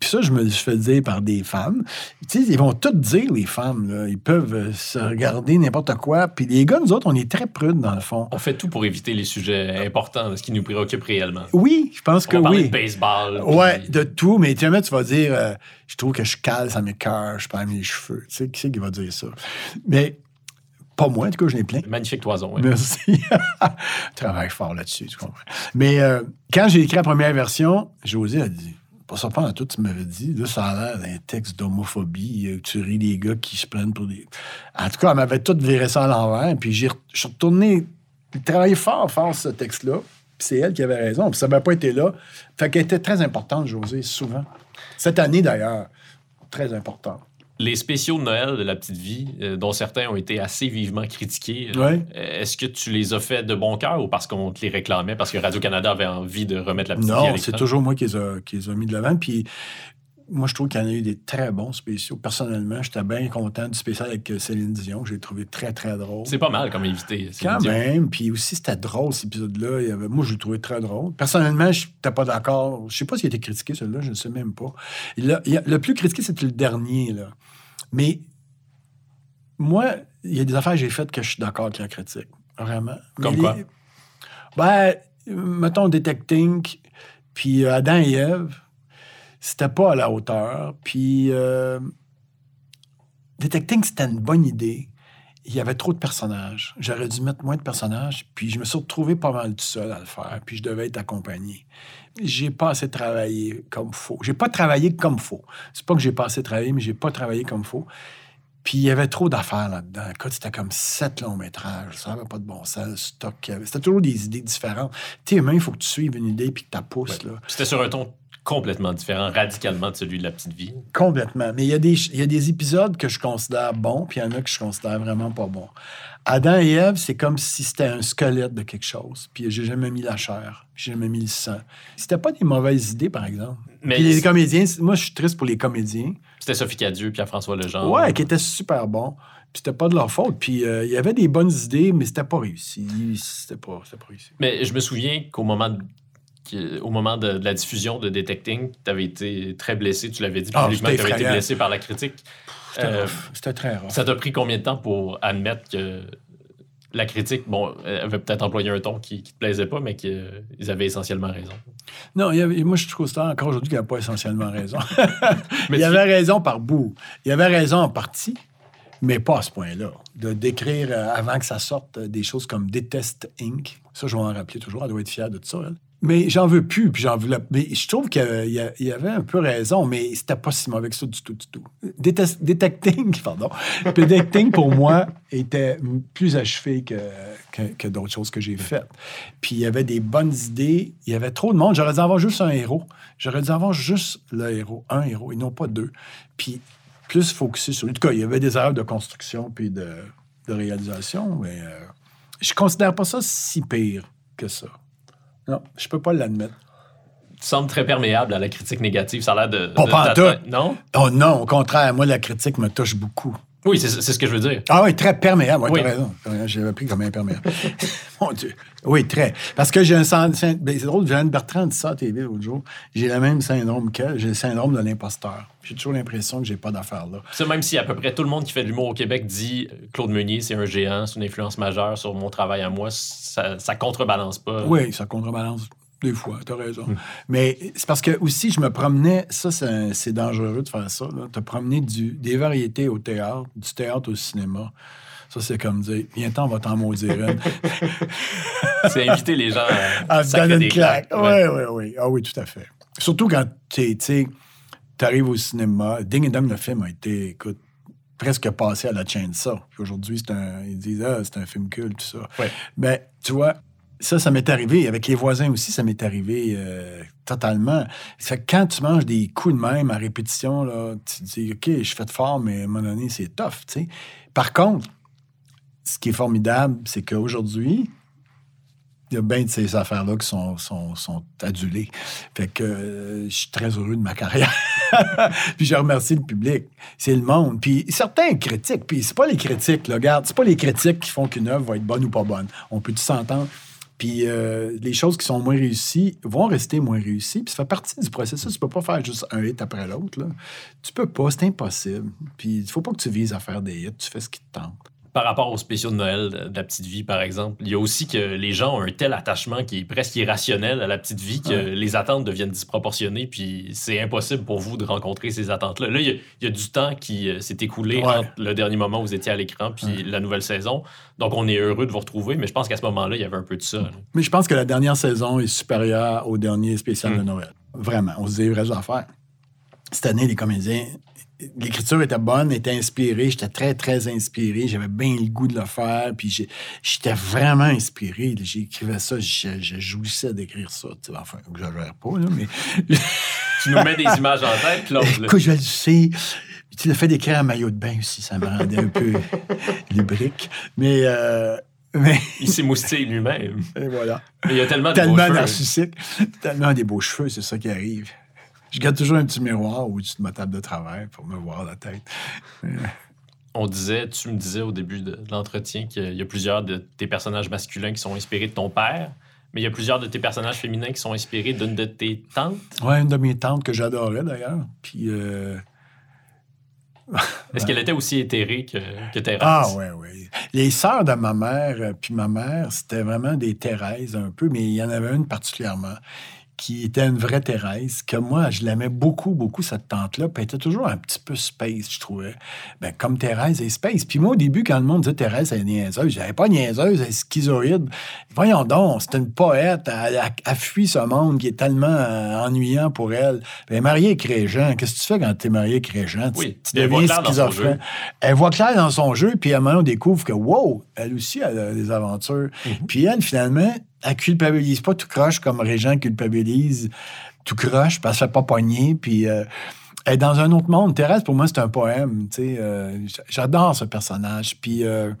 Puis ça, je me le fais dire par des femmes. Tu sais, ils vont tout dire, les femmes. là. Ils peuvent euh, se regarder n'importe quoi. Puis les gars, nous autres, on est très prude, dans le fond. On fait tout pour éviter les sujets importants, ce qui nous préoccupe réellement. Oui, je pense On que va oui. de baseball. Ouais, puis- de tout, mais jamais tu vas dire euh, je trouve que je cale, ça m'écœure, je perds mes cheveux. Tu sais, qui c'est qui va dire ça? Mais pas moi, en tout cas, je l'ai plein. Magnifique toison. ouais. Merci. Travaille fort là-dessus, tu comprends. Mais euh, quand j'ai écrit la première version, José a dit Pas surprenant tout, tu m'avais dit. Là, ça a l'air d'un texte d'homophobie. euh, Tu ris des gars qui se prennent pour des. En tout cas, elle m'avait tout viré ça à l'envers. Puis j'ai suis retourné travailler fort, fort ce texte-là. Puis c'est elle qui avait raison. Puis ça n'avait pas été là. Fait qu'elle était très importante, José, souvent. Cette année, d'ailleurs, très importante. Les spéciaux de Noël de La Petite Vie, euh, dont certains ont été assez vivement critiqués, euh, Ouais. euh, est-ce que tu les as fait de bon cœur ou parce qu'on te les réclamait, parce que Radio-Canada avait envie de remettre La Petite Vie à Non, c'est toujours moi qui les, a, qui les a mis de l'avant. Puis moi, je trouve qu'il y en a eu des très bons spéciaux. Personnellement, j'étais bien content du spécial avec Céline Dion. J'ai trouvé très, très drôle. C'est pas mal comme invité. c'est Quand même. Puis aussi, c'était drôle, cet épisode-là. Avait- Moi, je le trouvais très drôle. Personnellement, je n'étais pas d'accord. Je sais pas s'il a été critiqué, celui-là. Je ne sais même pas. A- le plus critiqué, c'était le dernier. Là. Mais moi, il y a des affaires que j'ai faites que je suis d'accord avec la critique. Vraiment. Comme Mais quoi? les- Ben, mettons Detecting, puis euh, Adam et Ève, c'était pas à la hauteur. Puis euh, Detecting, c'était une bonne idée. Il y avait trop de personnages. J'aurais dû mettre moins de personnages, puis je me suis retrouvé pas mal tout seul à le faire, puis je devais être accompagné. J'ai pas assez travaillé comme faut. J'ai pas travaillé comme faut. C'est pas que j'ai pas assez travaillé, mais j'ai pas travaillé comme faut. Puis il y avait trop d'affaires là-dedans. Écoute, c'était comme sept longs métrages. Ça n'avait pas de bon sens. le stock. C'était toujours des idées différentes. Tu sais, même, il faut que tu suives une idée puis que tu pousses. Ouais. Là. Puis C'était sur un ton complètement différent, radicalement de celui de La Petite Vie. Complètement. Mais il y, a des, il y a des épisodes que je considère bons, puis il y en a que je considère vraiment pas bons. Adam et Ève, c'est comme si c'était un squelette de quelque chose. Puis j'ai jamais mis la chair, j'ai jamais mis le sang. C'était pas des mauvaises idées, par exemple. Mais Puis les comédiens, moi, je suis triste pour les comédiens. C'était Sophie Cadieux, Pierre-François Legendre. Ouais, qui étaient super bons. Puis c'était pas de leur faute. Puis euh, il y avait des bonnes idées, mais c'était pas réussi. C'était pas, pas réussi. Mais je me souviens qu'au moment que- au moment de, de la diffusion de Detecting, tu avais été très blessé. Tu l'avais dit Ah, publiquement que c'était tu avais été blessé par la critique. C'était Euh, très rare. Ça t'a pris combien de temps pour admettre que la critique, bon, elle avait peut-être employé un ton qui, qui te plaisait pas, mais qu'ils avaient essentiellement raison? Non, il y avait- moi, je trouve ça encore aujourd'hui qu'il n'a pas essentiellement raison. Mais il tu- avait raison par bout. Il avait raison en partie, mais pas à ce point-là. De décrire euh, avant que ça sorte euh, des choses comme Déteste Inc. Ça, je vais en rappeler toujours. Elle doit être fière de ça, elle. Mais j'en veux plus, puis j'en voulais. Mais je trouve qu'il y avait un peu raison, mais c'était pas si mauvais que ça du tout, du tout. Detecting, pardon. Detecting, pour moi, était plus achevé que, que, d'autres choses que j'ai faites. Puis il y avait des bonnes idées. Il y avait trop de monde. J'aurais dû avoir juste un héros. J'aurais dû avoir juste le héros, un héros, et non pas deux. Puis plus focusé sur. En tout cas, il y avait des erreurs de construction puis de, de réalisation, mais euh, je considère pas ça si pire que ça. Non, je peux pas l'admettre. Tu sembles très perméable à la critique négative. Ça a l'air de. Pas de- Non? Oh non, au contraire, moi, la critique me touche beaucoup. Oui, c'est ce que je veux dire. Ah oui, très perméable. Oui, Oui. t'as raison. J'avais pris comme imperméable. Mon Dieu. Oui, très. Parce que j'ai un syndrome. Ben, c'est drôle, Jeanne Bertrand dit ça à TV l'autre jour. J'ai le même syndrome qu'elle. J'ai le syndrome de l'imposteur. J'ai toujours l'impression que j'ai pas d'affaires là. Ça, même si à peu près tout le monde qui fait de l'humour au Québec dit euh, Claude Meunier, c'est un géant, c'est une influence majeure sur mon travail à moi, ça, ça contrebalance pas. Oui, ça contrebalance des fois, t'as raison. Mais c'est parce que aussi, je me promenais, ça, c'est dangereux de faire ça, là, te promener du, des variétés au théâtre, du théâtre au cinéma. Ça, c'est comme dire, viens-t'en, on va t'en maudire une. C'est inviter les gens à, Ah, sacrer donne des une claque. claques. Oui, oui, oui. Ah oui, tout à fait. Surtout quand tu sais, t'arrives au cinéma. Ding and Dong, le film a été, écoute, presque passé à la chaîne ça. Puis aujourd'hui, c'est un, ils disent, ah, c'est un film culte, tout ça. Ouais. Ben, tu vois, ça, ça m'est arrivé. Avec les voisins aussi, ça m'est arrivé euh, totalement. Ça quand tu manges des coups de même à répétition, là, tu te dis, OK, je fais de fort, mais à un moment donné, c'est tough. Par contre, ce qui est formidable, c'est qu'aujourd'hui, il y a bien de ces affaires-là qui sont, sont, sont adulées. Fait que euh, je suis très heureux de ma carrière. puis je remercie le public. C'est le monde. Puis certains critiques, puis c'est pas les critiques, là, regarde, c'est pas les critiques qui font qu'une œuvre va être bonne ou pas bonne. On peut tous s'entendre? Puis euh, les choses qui sont moins réussies vont rester moins réussies. Puis ça fait partie du processus. Tu peux pas faire juste un hit après l'autre. Tu peux pas, c'est impossible. Puis il faut pas que tu vises à faire des hits. Tu fais ce qui te tente. Par rapport aux spéciaux de Noël de, la petite vie, par exemple, il y a aussi que les gens ont un tel attachement qui est presque irrationnel à la petite vie que Ouais. les attentes deviennent disproportionnées, puis c'est impossible pour vous de rencontrer ces attentes-là. Là, il y, a- il y a du temps qui euh, s'est écoulé Ouais. entre le dernier moment où vous étiez à l'écran puis Ouais. la nouvelle saison. Donc, on est heureux de vous retrouver, mais je pense qu'à ce moment-là, il y avait un peu de ça. là. Mais je pense que la dernière saison est supérieure au dernier spécial de Mm. Noël. Vraiment, on se dit les vraies affaires. Cette année, les comédiens, l'écriture était bonne, était inspirée. J'étais très, très inspiré. J'avais bien le goût de le faire. Puis j'étais vraiment inspiré. J'écrivais ça, je, je jouissais d'écrire ça. Tu sais, Enfin, j'exagère pas, là, mais Tu nous mets des images en tête, Claude. Écoute, je le sais. Tu le fait d'écrire un maillot de bain aussi, ça me rendait un peu lubrique. Mais, euh, mais Il s'est moustillé lui-même. et voilà. Mais il y a tellement de beaux cheveux. tellement des beaux cheveux, c'est ça qui arrive. Je garde toujours un petit miroir au-dessus de ma table de travail pour me voir la tête. On disait, tu me disais au début de l'entretien qu'il y a plusieurs de tes personnages masculins qui sont inspirés de ton père, mais il y a plusieurs de tes personnages féminins qui sont inspirés d'une de tes tantes. Ouais, une de mes tantes que j'adorais d'ailleurs. Puis. euh, Est-ce qu'elle était aussi éthérée que, que Thérèse? Ah, ouais, ouais. Les sœurs de ma mère, euh, puis ma mère, c'était vraiment des Thérèse un peu, mais il y en avait une particulièrement qui était une vraie Thérèse, que moi, je l'aimais beaucoup, beaucoup, cette tante-là. Puis elle était toujours un petit peu space, je trouvais. Ben, comme Thérèse est space. Puis moi, au début, quand le monde disait Thérèse, elle est niaiseuse, je disais, pas niaiseuse, elle est schizoïde. Voyons donc, c'est une poète, elle, elle- elle fuit ce monde qui est tellement euh, ennuyant pour elle. Puis elle est mariée avec Régent. Qu'est-ce que tu fais quand tu es marié avec Régent? Oui, tu deviens schizophrène. Elle voit clair dans son jeu, puis à un moment, on découvre que, wow, elle aussi, elle a des aventures. Mhm. Puis elle, finalement, elle culpabilise pas tout croche comme Régent culpabilise tout croche, parce qu'elle ne fait pas pogner, puis euh, elle est dans un autre monde. Thérèse, pour moi, c'est un poème, tu sais. euh, J'adore ce personnage. Puis euh,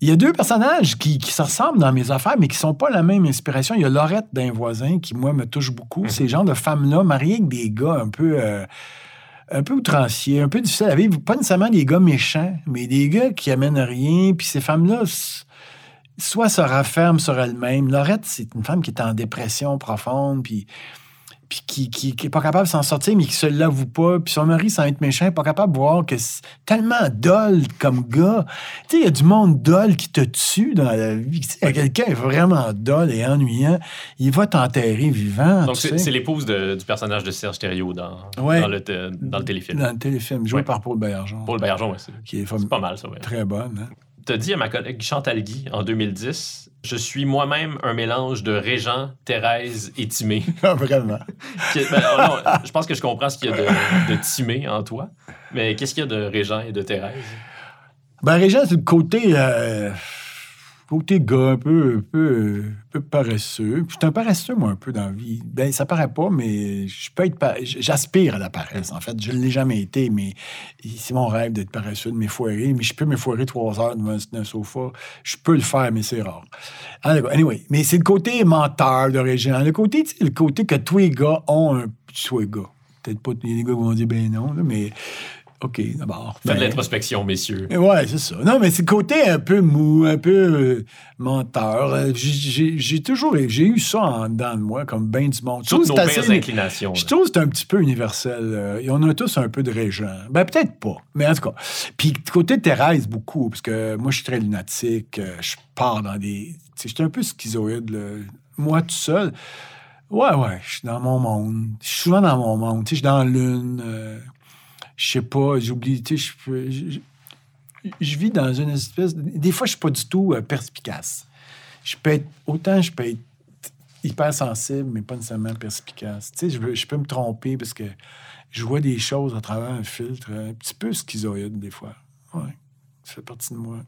il y a deux personnages qui, qui se ressemblent dans mes affaires, mais qui sont pas la même inspiration. Il y a Laurette d'un voisin qui, moi, me touche beaucoup. Ces genres de femmes-là, mariées avec des gars un peu... euh, un peu outranciers, un peu difficiles à vivre. Pas nécessairement des gars méchants, mais des gars qui amènent rien. Puis ces femmes-là, soit se rafferment sur elles-mêmes. Laurette, c'est une femme qui est en dépression profonde, puis, puis qui, qui, qui est pas capable de s'en sortir, mais qui se l'avoue pas. Puis son mari, sans être méchant, est pas capable de voir que c'est tellement dol comme gars. Tu sais, il y a du monde dol qui te tue dans la vie. Quelqu'un est vraiment dol et ennuyant, il va t'enterrer vivant. Donc, c'est l'épouse du personnage de Serge Thériault dans, Ouais. dans, le, te- dans le téléfilm. Dans le téléfilm, joué Ouais. par Paul Bergeron. Paul Bergeron, ouais, c'est Qui est c'est pas mal, ça, ouais. très bonne. Hein? Tu as dit à ma collègue Chantal Guy en 2010 Je suis moi-même un mélange de Régent, Thérèse et Timé. Ah, Vraiment. Ben, non, je pense que je comprends ce qu'il y a de, de Timé en toi. Mais qu'est-ce qu'il y a de Régent et de Thérèse? Ben, Régent, c'est le côté. euh, côté gars, un peu, un peu, un peu paresseux. Je suis un paresseux, moi, un peu dans la vie. Ben, ça paraît pas, mais je peux être. J'aspire à la paresse, en fait. Je ne l'ai jamais été, mais c'est mon rêve d'être paresseux, de m'effoirer. Mais je peux m'effoirer trois heures devant un, sofa. Je peux le faire, mais c'est rare. Anyway, mais c'est le côté menteur de Régent. Le côté, le côté que tous les gars ont un. Tous les gars. Peut-être pas a des gars vont dire ben non, mais. OK, d'abord. Faites de Ben, l'introspection, messieurs. Ouais, c'est ça. Non, mais c'est le côté un peu mou, un peu euh, menteur. Euh, j'ai- toujours j'ai eu ça en dedans de moi, comme bien du monde. Toutes nos pires inclinations. je trouve que c'est un petit peu universel. euh, et on a tous un peu de régent. Ben, peut-être pas, mais en tout cas. Puis, côté de Thérèse, beaucoup, parce que moi, je suis très lunatique. je pars dans des. Tu sais, je suis un peu schizoïde, là. Moi, tout seul. Ouais, ouais, je suis dans mon monde. Je suis souvent dans mon monde. Tu sais, je suis dans lune. euh, je sais pas, j'oublie. Tu sais, je vis dans une espèce. de- Des fois, je suis pas du tout euh, perspicace. Je peux être. Autant je peux être hypersensible, mais pas nécessairement perspicace. Tu sais, je, peux me tromper parce que je vois des choses à travers un filtre un petit peu schizoïde, des fois. Ouais, ça fait partie de moi.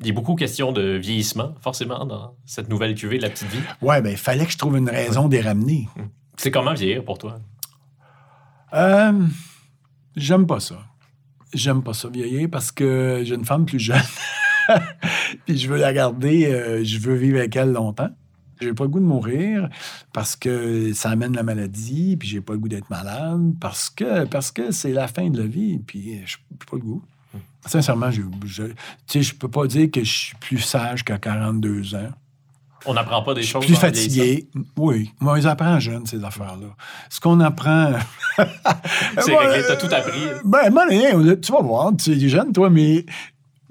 Il y a beaucoup question de vieillissement, forcément, dans cette nouvelle cuvée de la petite vie. Ouais, ben, il fallait que je trouve une raison les ramener. C'est comment vieillir pour toi? Euh, J'aime pas ça. J'aime pas ça vieillir parce que j'ai une femme plus jeune. Puis je veux la garder, euh, je veux vivre avec elle longtemps. J'ai pas le goût de mourir parce que ça amène la maladie, puis j'ai pas le goût d'être malade parce que parce que c'est la fin de la vie, puis je pas le goût. Sincèrement, je, je, je peux pas dire que je suis plus sage qu'à 42 ans. On n'apprend pas des choses. Plus fatigué. Oui. Moi, les apprend jeunes, ces affaires-là. Ce qu'on apprend. C'est Ouais, réglé, t'as tout appris. Ben, moi, tu vas voir, tu es jeune, toi, mais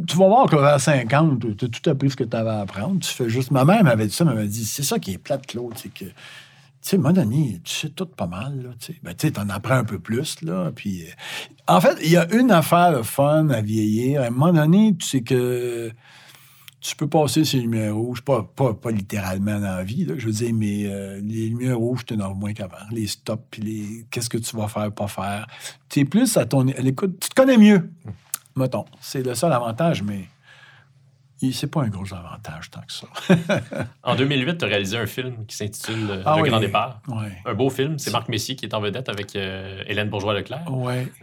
tu vas voir vers 50, tu as tout appris ce que tu avais à apprendre. Tu fais juste. Ma mère m'avait dit ça, elle m'avait dit c'est ça qui est plate, Claude, c'est que. Tu sais, à un moment donné, tu sais tout pas mal, là, tu sais. Ben, tu sais, t'en apprends un peu plus, là, puis... euh, En fait, il y a une affaire fun à vieillir. À un moment donné, tu sais que tu peux passer ces lumières rouges, pas, pas, pas littéralement dans la vie, là, je veux dire, mais euh, les lumières rouges t'énervent moins qu'avant. Les stops, puis les... Qu'est-ce que tu vas faire, pas faire. Tu es plus à ton... à l'écoute. Tu te connais mieux, mettons. C'est le seul avantage, mais... C'est pas un gros avantage tant que ça. En 2008, tu as réalisé un film qui s'intitule euh, Ah Le oui. Grand Départ. Un beau film. C'est Marc Messier qui est en vedette avec euh, Hélène Bourgeois-Leclerc.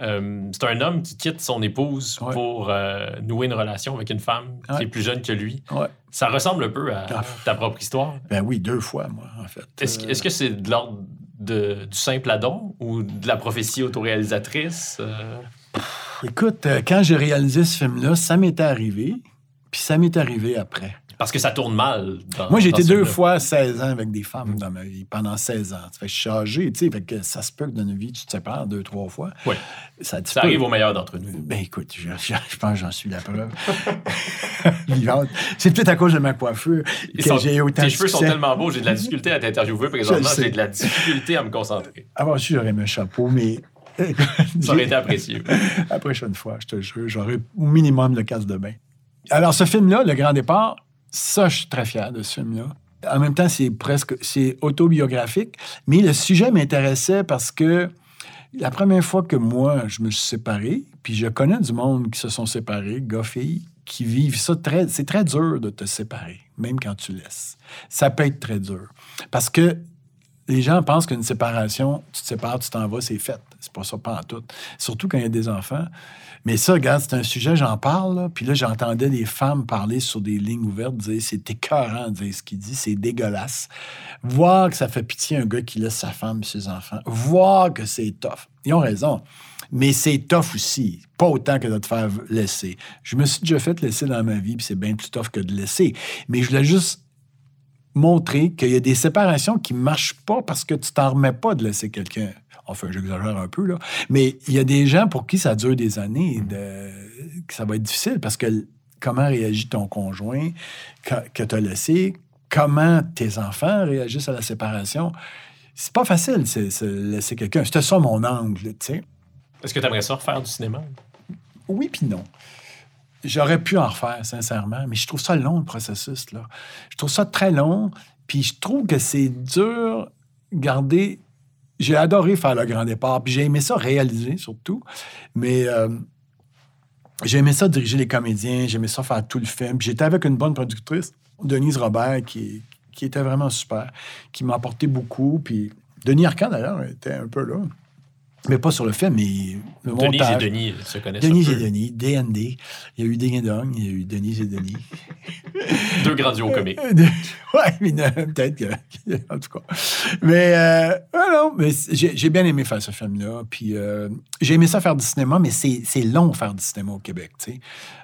Euh, c'est un homme qui quitte son épouse pour euh, nouer une relation avec une femme qui est plus jeune que lui. Ça ressemble un peu à Ah. ta propre histoire. Ben oui, deux fois, moi, en fait. Est-ce que- Euh, est-ce que c'est de l'ordre de- du simple adon ou de la prophétie autoréalisatrice? Écoute, quand j'ai réalisé ce film-là, ça m'était arrivé, puis ça m'est arrivé après. parce que ça tourne mal. Dans, Moi, j'ai été deux fois 16 ans avec des femmes dans ma vie, pendant 16 ans. Ça fait que je suis âgé, tu sais, fait que ça se peut que dans une vie, tu te sépares deux, trois fois. Oui. Ça, Ça arrive au meilleur d'entre nous. Ben écoute, je, je- je pense que j'en suis la preuve. Vivante. C'est peut-être à cause de ma coiffure Ils que sont- j'ai autant tes cheveux sont tellement beaux, j'ai de la difficulté à t'interviewer présentement. J'ai de la difficulté à me concentrer. Avant su, j'aurais mis un chapeau, mais... Ça aurait été apprécié. La prochaine fois, je te jure, j'aurai au minimum le casque de bain. Alors, ce film-là, Le Grand Départ, ça, je suis très fier de ce film-là. En même temps, c'est presque c'est autobiographique, mais le sujet m'intéressait parce que la première fois que moi, je me suis séparé, puis je connais du monde qui se sont séparés, gars, filles, qui vivent ça très... C'est très dur de te séparer, même quand tu laisses. Ça peut être très dur. Parce que les gens pensent qu'une séparation, tu te sépares, tu t'en vas, c'est fait. C'est pas ça, pas en tout. Surtout quand il y a des enfants. Mais ça, regarde, c'est un sujet, j'en parle, puis là, j'entendais des femmes parler sur des lignes ouvertes, dire c'est écœurant dire ce qu'il dit, c'est dégueulasse. Voir que ça fait pitié un gars qui laisse sa femme et ses enfants. Voir que c'est tough. Ils ont raison. Mais c'est tough aussi. Pas autant que de te faire laisser. Je me suis déjà fait laisser dans ma vie, puis c'est bien plus tough que de laisser. Mais je voulais juste montrer qu'il y a des séparations qui ne marchent pas parce que tu t'en remets pas de laisser quelqu'un. Enfin, j'exagère un peu, là. Mais il y a des gens pour qui ça dure des années, de... que ça va être difficile parce que comment réagit ton conjoint que, que tu as laissé, comment tes enfants réagissent à la séparation? C'est pas facile, c'est, c'est laisser quelqu'un. C'était ça mon angle, tu sais. Est-ce que tu aimerais ça refaire du cinéma? Oui puis non. J'aurais pu en refaire, sincèrement, mais je trouve ça long, le processus. Là. Je trouve ça très long, puis je trouve que c'est dur garder... J'ai adoré faire le grand départ, puis j'ai aimé ça réaliser, surtout, mais euh, j'ai aimé ça diriger les comédiens, j'ai aimé ça faire tout le film. Puis J'étais avec une bonne productrice, Denise Robert, qui, qui était vraiment super, qui m'a apporté beaucoup, puis Denis Arcand, d'ailleurs, était un peu là. Mais pas sur le film, mais le Denis montage. et Denis se connaissent Denis un et. Denis, DND. Il y a eu Ding et Dong, il y a eu Denis et Denis. Deux grands duos comiques. ouais, mais peut-être que. En tout cas. Mais, euh, non, mais j'ai bien aimé faire ce film-là. Puis euh, j'ai aimé ça faire du cinéma, mais c'est long faire du cinéma au Québec, sais.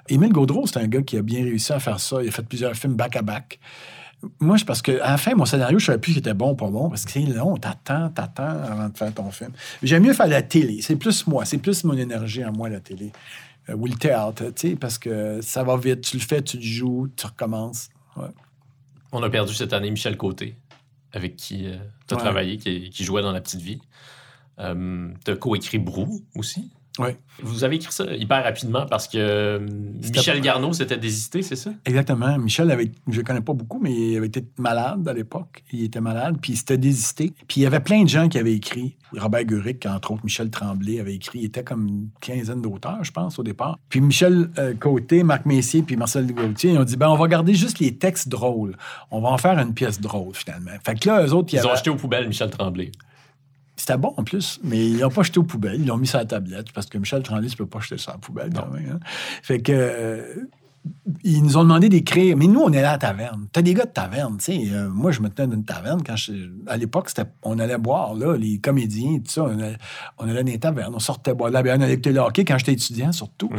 Émile Gaudreau, c'est un gars qui a bien réussi à faire ça. Il a fait plusieurs films back-à-back. Moi, c'est parce qu'à la fin, mon scénario, je savais plus qu'il était bon ou pas bon, parce que c'est long, t'attends, t'attends avant de faire ton film. J'aime mieux faire la télé. C'est plus moi, c'est plus mon énergie à moi, la télé. Euh, ou le théâtre, tu sais, parce que ça va vite. Tu le fais, tu le joues, tu recommences. Ouais. On a perdu cette année Michel Côté, avec qui tu as Ouais. travaillé, qui, qui jouait dans La Petite Vie. tu as coécrit Brou aussi. Vous avez écrit ça hyper rapidement parce que euh, Michel Garneau s'était désisté, c'est ça? Exactement. Michel avait, je le connais pas beaucoup, mais il avait été malade à l'époque. Il était malade, puis il s'était désisté. Puis il y avait plein de gens qui avaient écrit. Robert Guric, entre autres, Michel Tremblay avait écrit. Il était comme une quinzaine d'auteurs, je pense, au départ. Puis Michel euh, Côté, Marc Messier, puis Marcel Gauthier, ils ont dit, ben on va garder juste les textes drôles. On va en faire une pièce drôle, finalement. Fait que là, eux autres, Ils ont jeté aux poubelles Michel Tremblay. C'était bon en plus, mais ils l'ont pas jeté aux poubelles. Ils l'ont mis sur la tablette parce que Michel Tremblay, tu peux pas jeter ça à la poubelle quand même. hein. Fait que. euh, ils nous ont demandé d'écrire. Mais nous, on est à la taverne. T'as des gars de taverne, tu sais. Euh, moi, je me tenais dans une taverne. Quand je- à l'époque, on allait boire, là, les comédiens, tout ça. On allait, on allait dans les tavernes. On sortait boire de la bière. On allait écouter le hockey quand j'étais étudiant, surtout.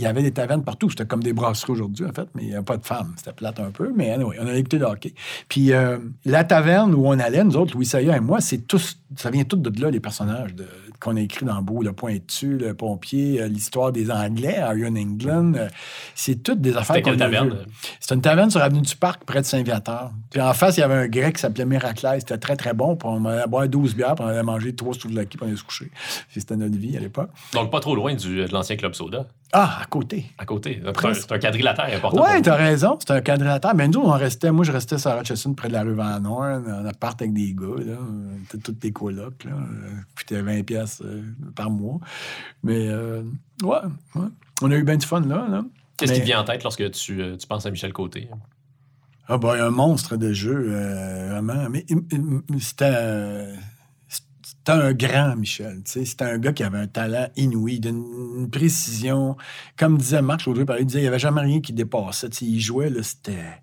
Il y avait des tavernes partout. C'était comme des brasseries aujourd'hui, en fait, mais il n'y avait pas de femmes. C'était plate un peu, mais anyway, on a écouté le hockey. Puis euh, la taverne où on allait, nous autres, Louis Saya et moi, c'est tous, ça vient tout de là, les personnages de- qu'on a écrits dans Beau, le pointu, le pompier, euh, l'histoire des Anglais, Iron England. euh, c'est toutes des affaires qu'on a taverne? C'était une taverne sur l'avenue du Parc, près de Saint-Viateur. Puis en face, il y avait un grec qui s'appelait Miraclès. C'était très, très bon. Puis on allait boire 12 bières, puis on allait manger trois souvlaki, puis on allait se coucher. C'était notre vie à l'époque. Donc, pas trop loin du, de l'ancien Club Soda, Ah, à côté. à côté. C'est un, c'est quadrilatère important. Pour t'as raison. C'était un quadrilatère. Mais nous, on restait, moi, je restais sur Rochester, près de la rue Van Horn, en appart avec des gars, là. C'était toutes des colocs, là. Coûtait 20 pièces par mois. Mais, euh, ouais, ouais. On a eu bien du fun, là. là. Qu'est-ce qui te vient en tête lorsque tu, euh, tu penses à Michel Côté? Ah, ben, un monstre de jeu, euh, vraiment. Mais c'était. euh, C'était un grand Michel. C'était un gars qui avait un talent inouï, d'une une précision. Comme disait Marc jour, il disait il n'y avait jamais rien qui dépassait. Tu sais, il jouait, c'était.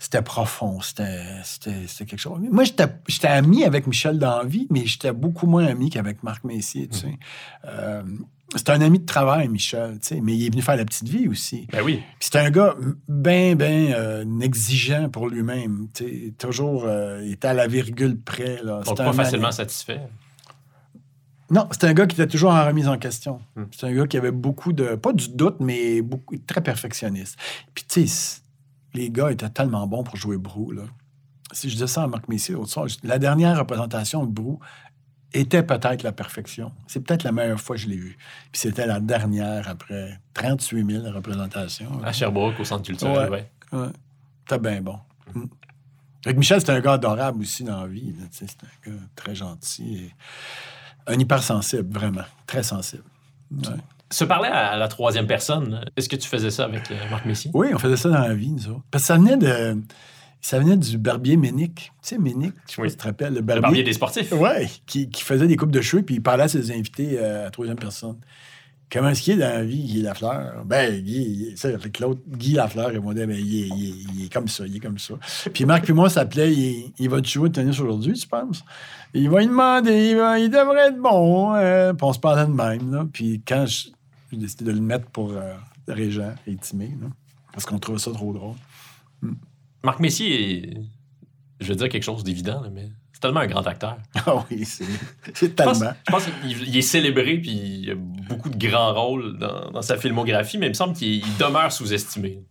C'était profond, c'était c'était- c'était quelque chose. Moi, j'étais ami avec Michel Danvie, mais j'étais beaucoup moins ami qu'avec Marc Messier, tu sais. Euh, c'était un ami de travail, Michel, tu sais, mais il est venu faire la petite vie aussi. Ben oui. C'est un gars bien, bien exigeant pour lui-même. tu sais, Toujours, euh, il était à la virgule près. Là. Donc, C'était pas facilement satisfait. Non, c'est un gars qui était toujours en remise en question. Hmm. C'est un gars qui avait beaucoup de... Pas du doute, mais beaucoup, très perfectionniste. Puis tu sais, les gars étaient tellement bons pour jouer Brou. Là. Si je disais ça à Marc Messier l'autre soir, je- la dernière représentation de Brou était peut-être la perfection. C'est peut-être la meilleure fois que je l'ai vu. Puis c'était la dernière après 38 000 représentations. À Sherbrooke, au Centre culturel, Ouais. ouais. Ouais. C'était bien bon. Mm. Fait que Michel, c'est un gars adorable aussi dans la vie. C'est un gars très gentil. Et un hypersensible, vraiment. Très sensible. Ouais. Se parler à la troisième personne, est-ce que tu faisais ça avec euh, Marc Messier? Oui, on faisait ça dans la vie, nous autres. Parce que ça venait de. Ça venait du barbier Ménic. Tu sais, Ménic, je sais pas Oui. si tu te rappelles. Le Le barbier. des sportifs. Ouais, qui, qui faisait des coupes de cheveux, puis il parlait à ses invités euh, à la troisième personne. Comment est-ce qu'il est dans la vie, Guy Lafleur? Ben, Guy, ça fait que l'autre, Guy Lafleur, dit, ben, il est, il est- il est comme ça, il est comme ça. Puis Marc puis moi s'appelait, il, il va te jouer au tennis aujourd'hui, tu penses? Il va lui demander, il, va- il devrait être bon. euh, puis on se parlait de même, là. Puis quand je- j'ai décidé de le mettre pour euh, Régent et Timé, là, parce qu'on trouvait ça trop drôle. Marc Messier est, je veux dire quelque chose d'évident, mais c'est tellement un grand acteur. Ah oui, c'est c'est Je pense, tellement. je pense qu'il il est célébré, puis il a beaucoup de grands rôles dans, dans sa filmographie, mais il me semble qu'il il demeure sous-estimé.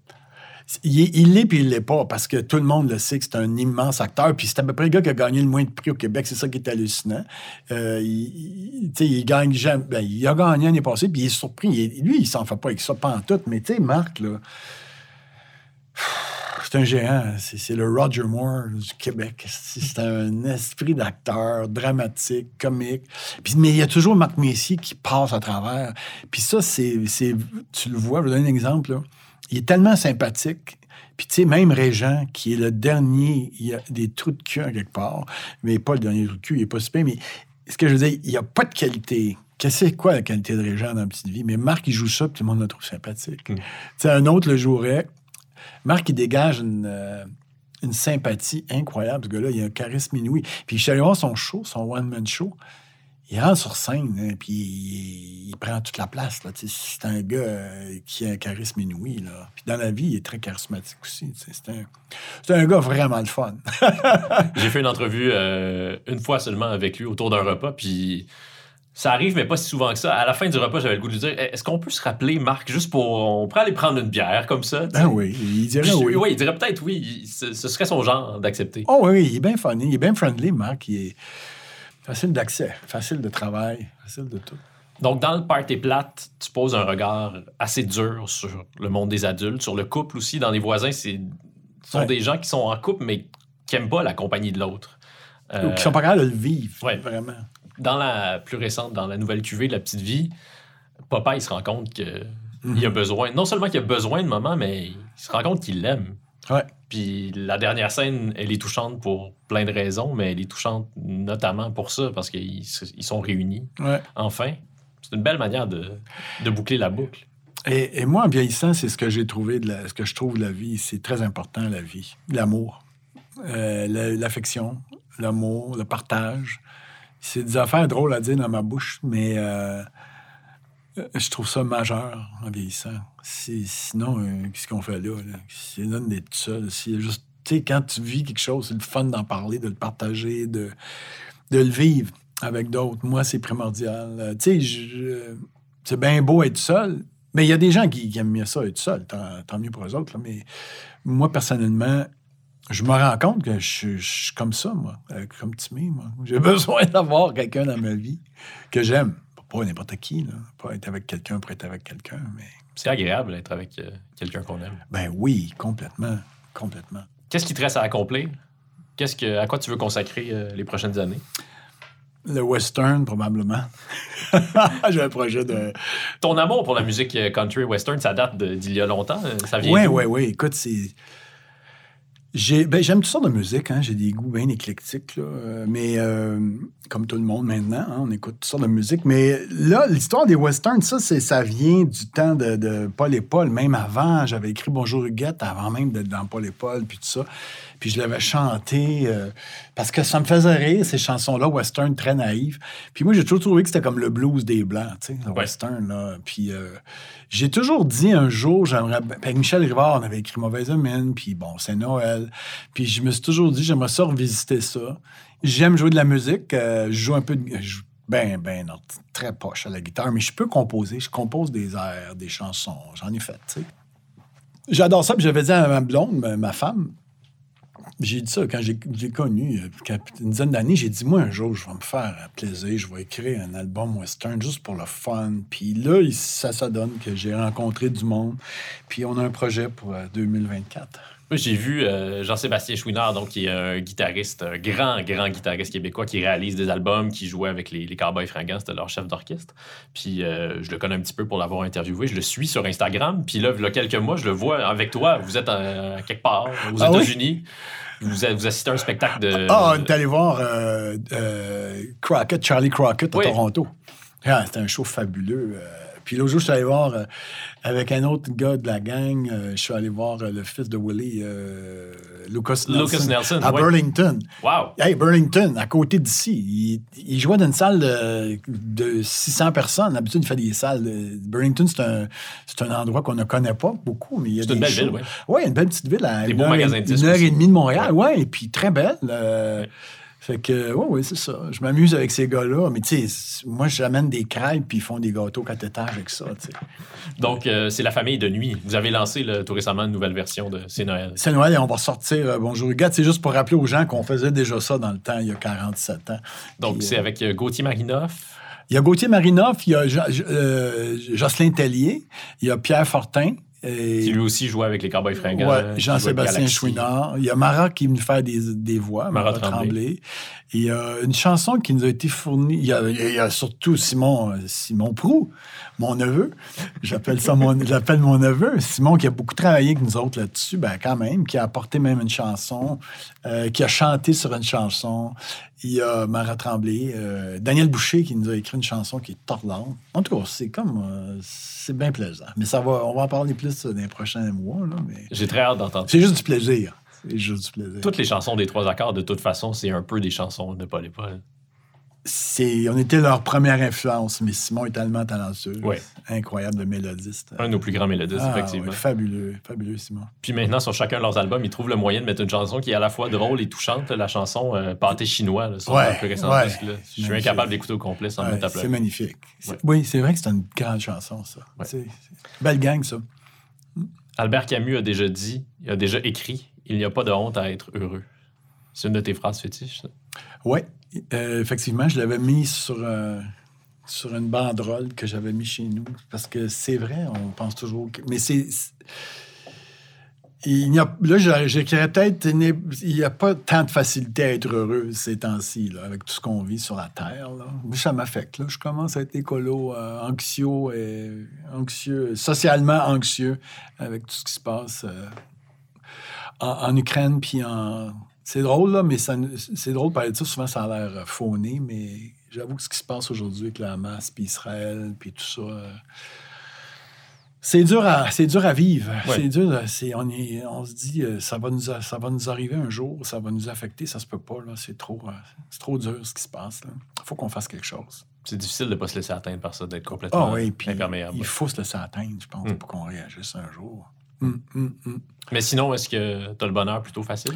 Il est- il l'est puis il l'est pas, parce que tout le monde le sait que c'est un immense acteur. Puis c'est à peu près le gars qui a gagné le moins de prix au Québec. C'est ça qui est hallucinant. Euh, il, il- gagne jamais. ben, il a gagné l'année passée, puis il est surpris. Lui, il s'en fait pas avec ça, pas en tout. Mais tu sais, Marc, là, c'est un géant. C'est le Roger Moore du Québec. C'est un esprit d'acteur dramatique, comique. Puis, mais il y a toujours Marc Messier qui passe à travers. Puis ça, c'est, c'est- tu le vois, je vais donner un exemple. Là. Il est tellement sympathique. Puis, tu sais, même Régent, qui est le dernier, il y a des trous de cul en quelque part, mais pas le dernier trou de cul, il est pas super, mais ce que je veux dire, il n'y a pas de qualité. Qu'est-ce que c'est quoi la qualité de Régent dans la petite vie? Mais Marc, il joue ça, puis tout le monde le trouve sympathique. Mm. Tu sais, un autre le jouerait. Marc, il dégage une, euh, une sympathie incroyable. Ce gars-là, il a un charisme inouï. Puis je suis allé voir son show, son one-man show. Il rentre sur scène, hein, puis il, il prend toute la place. C'est un gars euh, qui a un charisme inouï. Là. Puis dans la vie, il est très charismatique aussi. C'est un, un gars vraiment le fun. J'ai fait une entrevue euh, une fois seulement avec lui autour d'un repas, puis ça arrive, mais pas si souvent que ça. À la fin du repas, j'avais le goût de lui dire Eh, Est-ce qu'on peut se rappeler, Marc, juste pour. On pourrait aller prendre une bière comme ça? Ben oui, il dirait oui. oui, il dirait peut-être oui. ce serait son genre d'accepter. Oh oui, il est bien funny, il est bien friendly, Marc. Il est facile d'accès, facile de travail, facile de tout. Donc, dans le party plate, tu poses un regard assez dur sur le monde des adultes, sur le couple aussi. Dans les voisins, c'est ce sont Ouais. des gens qui sont en couple, mais qui n'aiment pas la compagnie de l'autre. Euh, Ou qui sont pas capables de le vivre, ouais. vraiment. dans la plus récente, dans la nouvelle cuvée de la petite vie, papa, il se rend compte qu'il Mhm. a besoin, non seulement qu'il a besoin de maman, mais il se rend compte qu'il l'aime. Ouais. Puis la dernière scène, elle est touchante pour plein de raisons, mais elle est touchante notamment pour ça, parce qu'ils ils sont réunis, Ouais. enfin. C'est une belle manière de, de boucler la boucle. Et, et moi, en vieillissant, c'est ce que j'ai trouvé, de la- ce que je trouve de la vie. C'est très important, la vie. L'amour, euh, la- l'affection, l'amour, le partage. C'est des affaires drôles à dire dans ma bouche, mais Euh, Je trouve ça majeur en vieillissant. Sinon, euh, qu'est-ce qu'on fait là? C'est donne d'être seul. Juste, quand tu vis quelque chose, c'est le fun d'en parler, de le partager, de, le vivre avec d'autres. Moi, c'est primordial. Euh, tu sais, c'est bien beau être seul, mais il y a des gens qui, aiment mieux ça, être seul. Tant, mieux pour eux autres. Mais moi, personnellement, je me rends compte que je, suis comme ça, moi, euh, comme Timmy, moi. J'ai besoin d'avoir quelqu'un dans ma vie que j'aime. Pas n'importe qui, là. Pas être avec quelqu'un pour être avec quelqu'un, mais... C'est agréable d'être avec euh, quelqu'un qu'on aime. Ben oui, complètement. Complètement. Qu'est-ce qui te reste à accomplir? Qu'est-ce que, à quoi tu veux consacrer euh, les prochaines années? Le western, probablement. J'ai un projet de... Ton amour pour la musique euh, country western, ça date d'il y a longtemps? Ça vient Oui, oui, oui. Écoute, c'est... Ben, j'aime toutes sortes de musique. Hein. J'ai des goûts bien éclectiques. Là. Euh, Mais euh, comme tout le monde maintenant, hein, on écoute toutes sortes de musique. Mais là, l'histoire des westerns, ça, ça vient du temps de, de Paul et Paul. Même avant, j'avais écrit Bonjour Huguette avant même d'être dans Paul et Paul, puis tout ça. Puis je l'avais chanté euh, parce que ça me faisait rire, ces chansons-là, western très naïves. Puis moi, j'ai toujours trouvé que c'était comme le blues des Blancs, tu sais, le Ouais. western. Là. Puis euh, j'ai toujours dit un jour, j'aimerais. Avec Michel Rivard, on avait écrit Mauvaise Mine, puis bon, c'est Noël. Puis je me suis toujours dit, j'aimerais ça revisiter ça. J'aime jouer de la musique. euh, je joue un peu de. je Ben, ben, non, très poche à la guitare, mais je peux composer. Je compose des airs, des chansons. J'en ai fait, tu sais. J'adore ça, puis j'avais dit à ma blonde, ma femme, j'ai dit ça quand j'ai connu, euh, une dizaine d'années, j'ai dit, moi, un jour, je vais me faire plaisir, je vais écrire un album western juste pour le fun. Puis là, ça, ça donne que j'ai rencontré du monde. Puis on a un projet pour euh, 2024. Moi, j'ai vu euh, Jean-Sébastien Chouinard, donc, qui est un guitariste, un grand, grand guitariste québécois qui réalise des albums, qui jouait avec les, les Cowboys Fringants, c'était leur chef d'orchestre. Puis euh, je le connais un petit peu pour l'avoir interviewé. Je le suis sur Instagram. Puis là, il y a quelques mois, je le vois avec toi. Vous êtes euh, quelque part aux Ah oui? États-Unis. Vous, assistez à un spectacle de. Ah, on est allé voir euh, euh, Crockett, Charlie Crockett à Oui. Toronto. Ah, C'était un show fabuleux. Puis l'autre jour, je suis allé voir euh, avec un autre gars de la gang, euh, je suis allé voir euh, le fils de Willie, Lucas Nelson, Lucas Nelson, à ouais. Burlington. Wow! Hey, Burlington, à côté d'ici. Il, il jouait dans une salle de, de 600 personnes. D'habitude, il fait des salles. de- Burlington, c'est un, un endroit qu'on ne connaît pas beaucoup, mais il y a C'est une belle shows. ville, oui. Oui, une belle petite ville. À Des une beaux heure magasins de Une heure et demie de Montréal, oui, et puis très belle. Ouais. Fait que, oui, oui, c'est ça. Je m'amuse avec ces gars-là. Mais tu sais, moi, j'amène des crêpes, puis ils font des gâteaux quatre étages avec ça. Donc, euh, c'est la famille de nuit. Vous avez lancé là, tout récemment une nouvelle version de C'est Noël. C'est Noël et on va sortir euh, Bonjour Huguette. C'est juste pour rappeler aux gens qu'on faisait déjà ça dans le temps, il y a 47 ans. Donc, c'est euh, avec Gauthier Marinoff. Il y a Gauthier Marinoff, il y a Jo- Jocelyn Tellier, il y a Pierre Fortin. Et, qui lui aussi jouait avec les Cowboys Fringants. Ouais, jouait Jean-Sébastien. Chouinard. Il y a Mara qui nous fait des, des voix, Mara Mara, Tremblay. Tremblay. Et il y a une chanson qui nous a été fournie. Il y a, il y a surtout Simon, euh, Simon Prou, mon neveu. J'appelle ça mon, j'appelle mon neveu. Simon qui a beaucoup travaillé avec nous autres là-dessus, ben quand même, qui a apporté même une chanson, euh, qui a chanté sur une chanson. Il y a Mara Tremblay, euh, Daniel Boucher qui nous a écrit une chanson qui est tordante. En tout cas, c'est comme, euh, c'est bien plaisant. Mais ça va, on va en parler plus euh, dans les prochains mois, là, mais J'ai très hâte d'entendre. c'est juste du plaisir. C'est juste du plaisir. Toutes les chansons des trois accords, de toute façon, c'est un peu des chansons de Paul et Paul. C'est, on était leur première influence, mais Simon est tellement talentueux. Ouais. Incroyable de mélodiste. Un de nos plus grands mélodistes, Ah, effectivement. ouais, fabuleux, fabuleux, Simon. Puis maintenant, sur chacun de leurs albums, ils trouvent le moyen de mettre une chanson qui est à la fois drôle et touchante. La chanson euh, Pâté chinois, là, sur Ouais, leur plus récent ouais. disque, là. Je suis Magnifique. incapable d'écouter au complet sans mettre à c'est pleurer. magnifique. C'est- Ouais. Oui, c'est vrai que c'est une grande chanson, ça. C'est- Belle gang, ça. Albert Camus a déjà dit, il a déjà écrit Il n'y a pas de honte à être heureux. C'est une de tes phrases fétiches, ça? Oui, euh, effectivement, je l'avais mis sur, euh, sur une banderole que j'avais mis chez nous. Parce que c'est vrai, on pense toujours. Mais c'est. Il n'y a, là, j'écrirais peut-être. Il n'y a pas tant de facilité à être heureux ces temps-ci, avec tout ce qu'on vit sur la Terre. Ça m'affecte. Je commence à être écolo, euh, anxieux, socialement anxieux avec tout ce qui se passe en, en Ukraine puis en. C'est drôle, là, mais c'est drôle de parler de ça. Souvent, ça a l'air euh, fauné, mais j'avoue que ce qui se passe aujourd'hui avec la Hamas, puis Israël, puis tout ça, euh, c'est dur à, c'est dur à vivre. Ouais. C'est dur. euh, C'est, on, est, on se dit, ça va, nous, ça va nous arriver un jour, ça va nous affecter, ça se peut pas. Là, c'est, trop, c'est trop dur ce qui se passe. Il faut qu'on fasse quelque chose. C'est difficile de pas se laisser atteindre par ça, d'être complètement Ah puis imperméable. il faut se laisser atteindre, je pense, Mm. pour qu'on réagisse un jour. Hum, hum, hum. Mais sinon, est-ce que tu as le bonheur plutôt facile?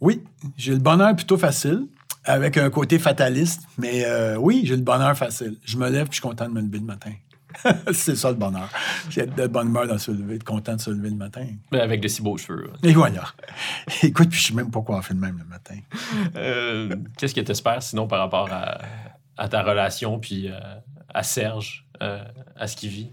Oui, j'ai le bonheur plutôt facile, avec un côté fataliste, mais euh, oui, j'ai le bonheur facile. Je me lève puis je suis content de me lever le matin. c'est ça le bonheur. J'ai de bonne humeur de se lever, être content de se lever le matin. Mais avec de si beaux cheveux. Et voilà. Écoute, puis je sais même pas quoi faire de même le matin. Euh, Qu'est-ce que tu espères sinon par rapport à, à ta relation puis euh, à Serge, à ce qu'il vit?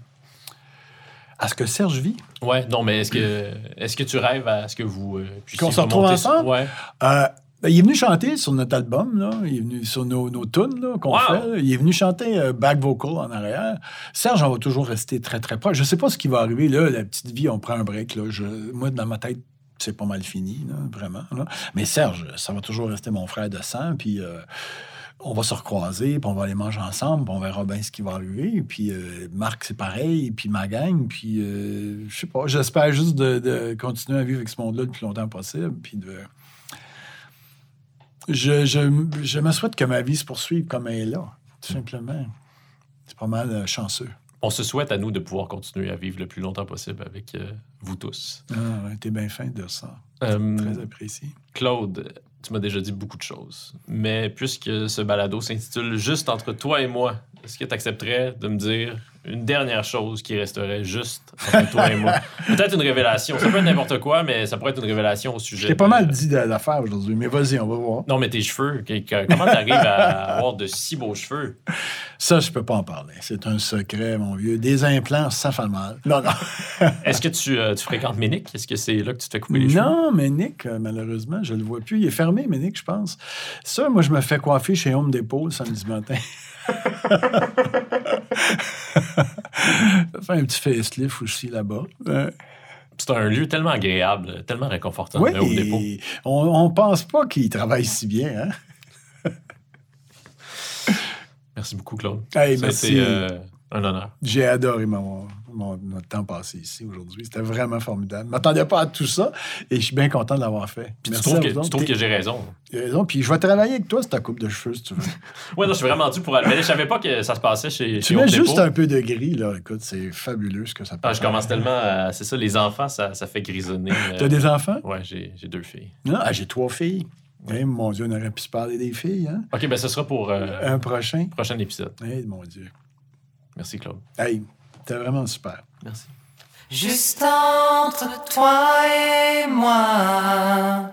À ce que Serge vit? Ouais, non, mais est-ce que, est que tu rêves à ce que vous euh, puissiez Qu'on se retrouve sur- ensemble? Ouais. Euh, ben, il est venu chanter sur notre album, là. il est venu sur nos, nos tunes qu'on Wow! fait. là. Il est venu chanter euh, back vocal en arrière. Serge, on va toujours rester très, très proche. Je sais pas ce qui va arriver. Là, la petite vie, on prend un break. Là. Je, moi, dans ma tête, c'est pas mal fini, là, vraiment. là. Mais Serge, ça va toujours rester mon frère de sang. Puis euh, on va se recroiser, puis on va aller manger ensemble, puis on verra bien ce qui va arriver. Puis euh, Marc, c'est pareil, puis ma gang. Puis euh, je sais pas, j'espère juste de, de continuer à vivre avec ce monde-là le plus longtemps possible. Puis de je, je, je me souhaite que ma vie se poursuive comme elle est là, tout simplement. C'est pas mal euh, chanceux. On se souhaite à nous de pouvoir continuer à vivre le plus longtemps possible avec euh, vous tous. Ah, ouais, t'es bien fin de ça. Très apprécié. Claude, tu m'as déjà dit beaucoup de choses, mais puisque ce balado s'intitule Juste entre toi et moi, est-ce que tu accepterais de me dire une dernière chose qui resterait juste entre toi et moi? Peut-être une révélation. Ça peut être n'importe quoi, mais ça pourrait être une révélation au sujet. J'ai pas de- mal dit de- d'affaires aujourd'hui, mais vas-y, on va voir. Non, mais tes cheveux, comment t'arrives à avoir de si beaux cheveux? Ça, je peux pas en parler. C'est un secret, mon vieux. Des implants, ça fait mal. Non, non. Est-ce que tu, euh, tu fréquentes Ménic? Est-ce que c'est là que tu te fais couper les cheveux? Non, mais Nick, euh, malheureusement, je le vois plus. Il est fermé, mais Nick, je pense. Ça, moi, je me fais coiffer chez Home Depot le samedi matin. Je fais un petit facelift aussi là-bas. C'est un lieu tellement agréable, tellement réconfortant, oui, Home Depot. on, on pense pas qu'il travaille si bien. Hein? Merci beaucoup, Claude. Hey, Ça a merci. été euh, un honneur. J'ai adoré mon, mon- notre temps passé ici aujourd'hui. C'était vraiment formidable. Je m'attendais pas à tout ça et je suis bien content de l'avoir fait. Puis tu trouves, que, tu trouves que j'ai raison. t'as raison. Puis je vais travailler avec toi, c'est ta coupe de cheveux, si tu veux. Ouais, non, je suis vraiment dû pour aller. Mais je savais pas que ça se passait chez, tu chez mets juste un peu de gris, là. Écoute, c'est fabuleux ce que ça peut Ah, je faire. commence tellement à... C'est ça, les enfants, ça, ça fait grisonner. euh, T'as des enfants? Ouais, j'ai j'ai deux filles. Non, ah, j'ai trois filles. Eh, mon Dieu, on aurait pu se parler des filles, hein? OK, ben ce sera pour euh, Un prochain? prochain épisode. Eh, mon Dieu. Merci, Claude. Hey, t'es vraiment super. Merci. Juste entre toi et moi.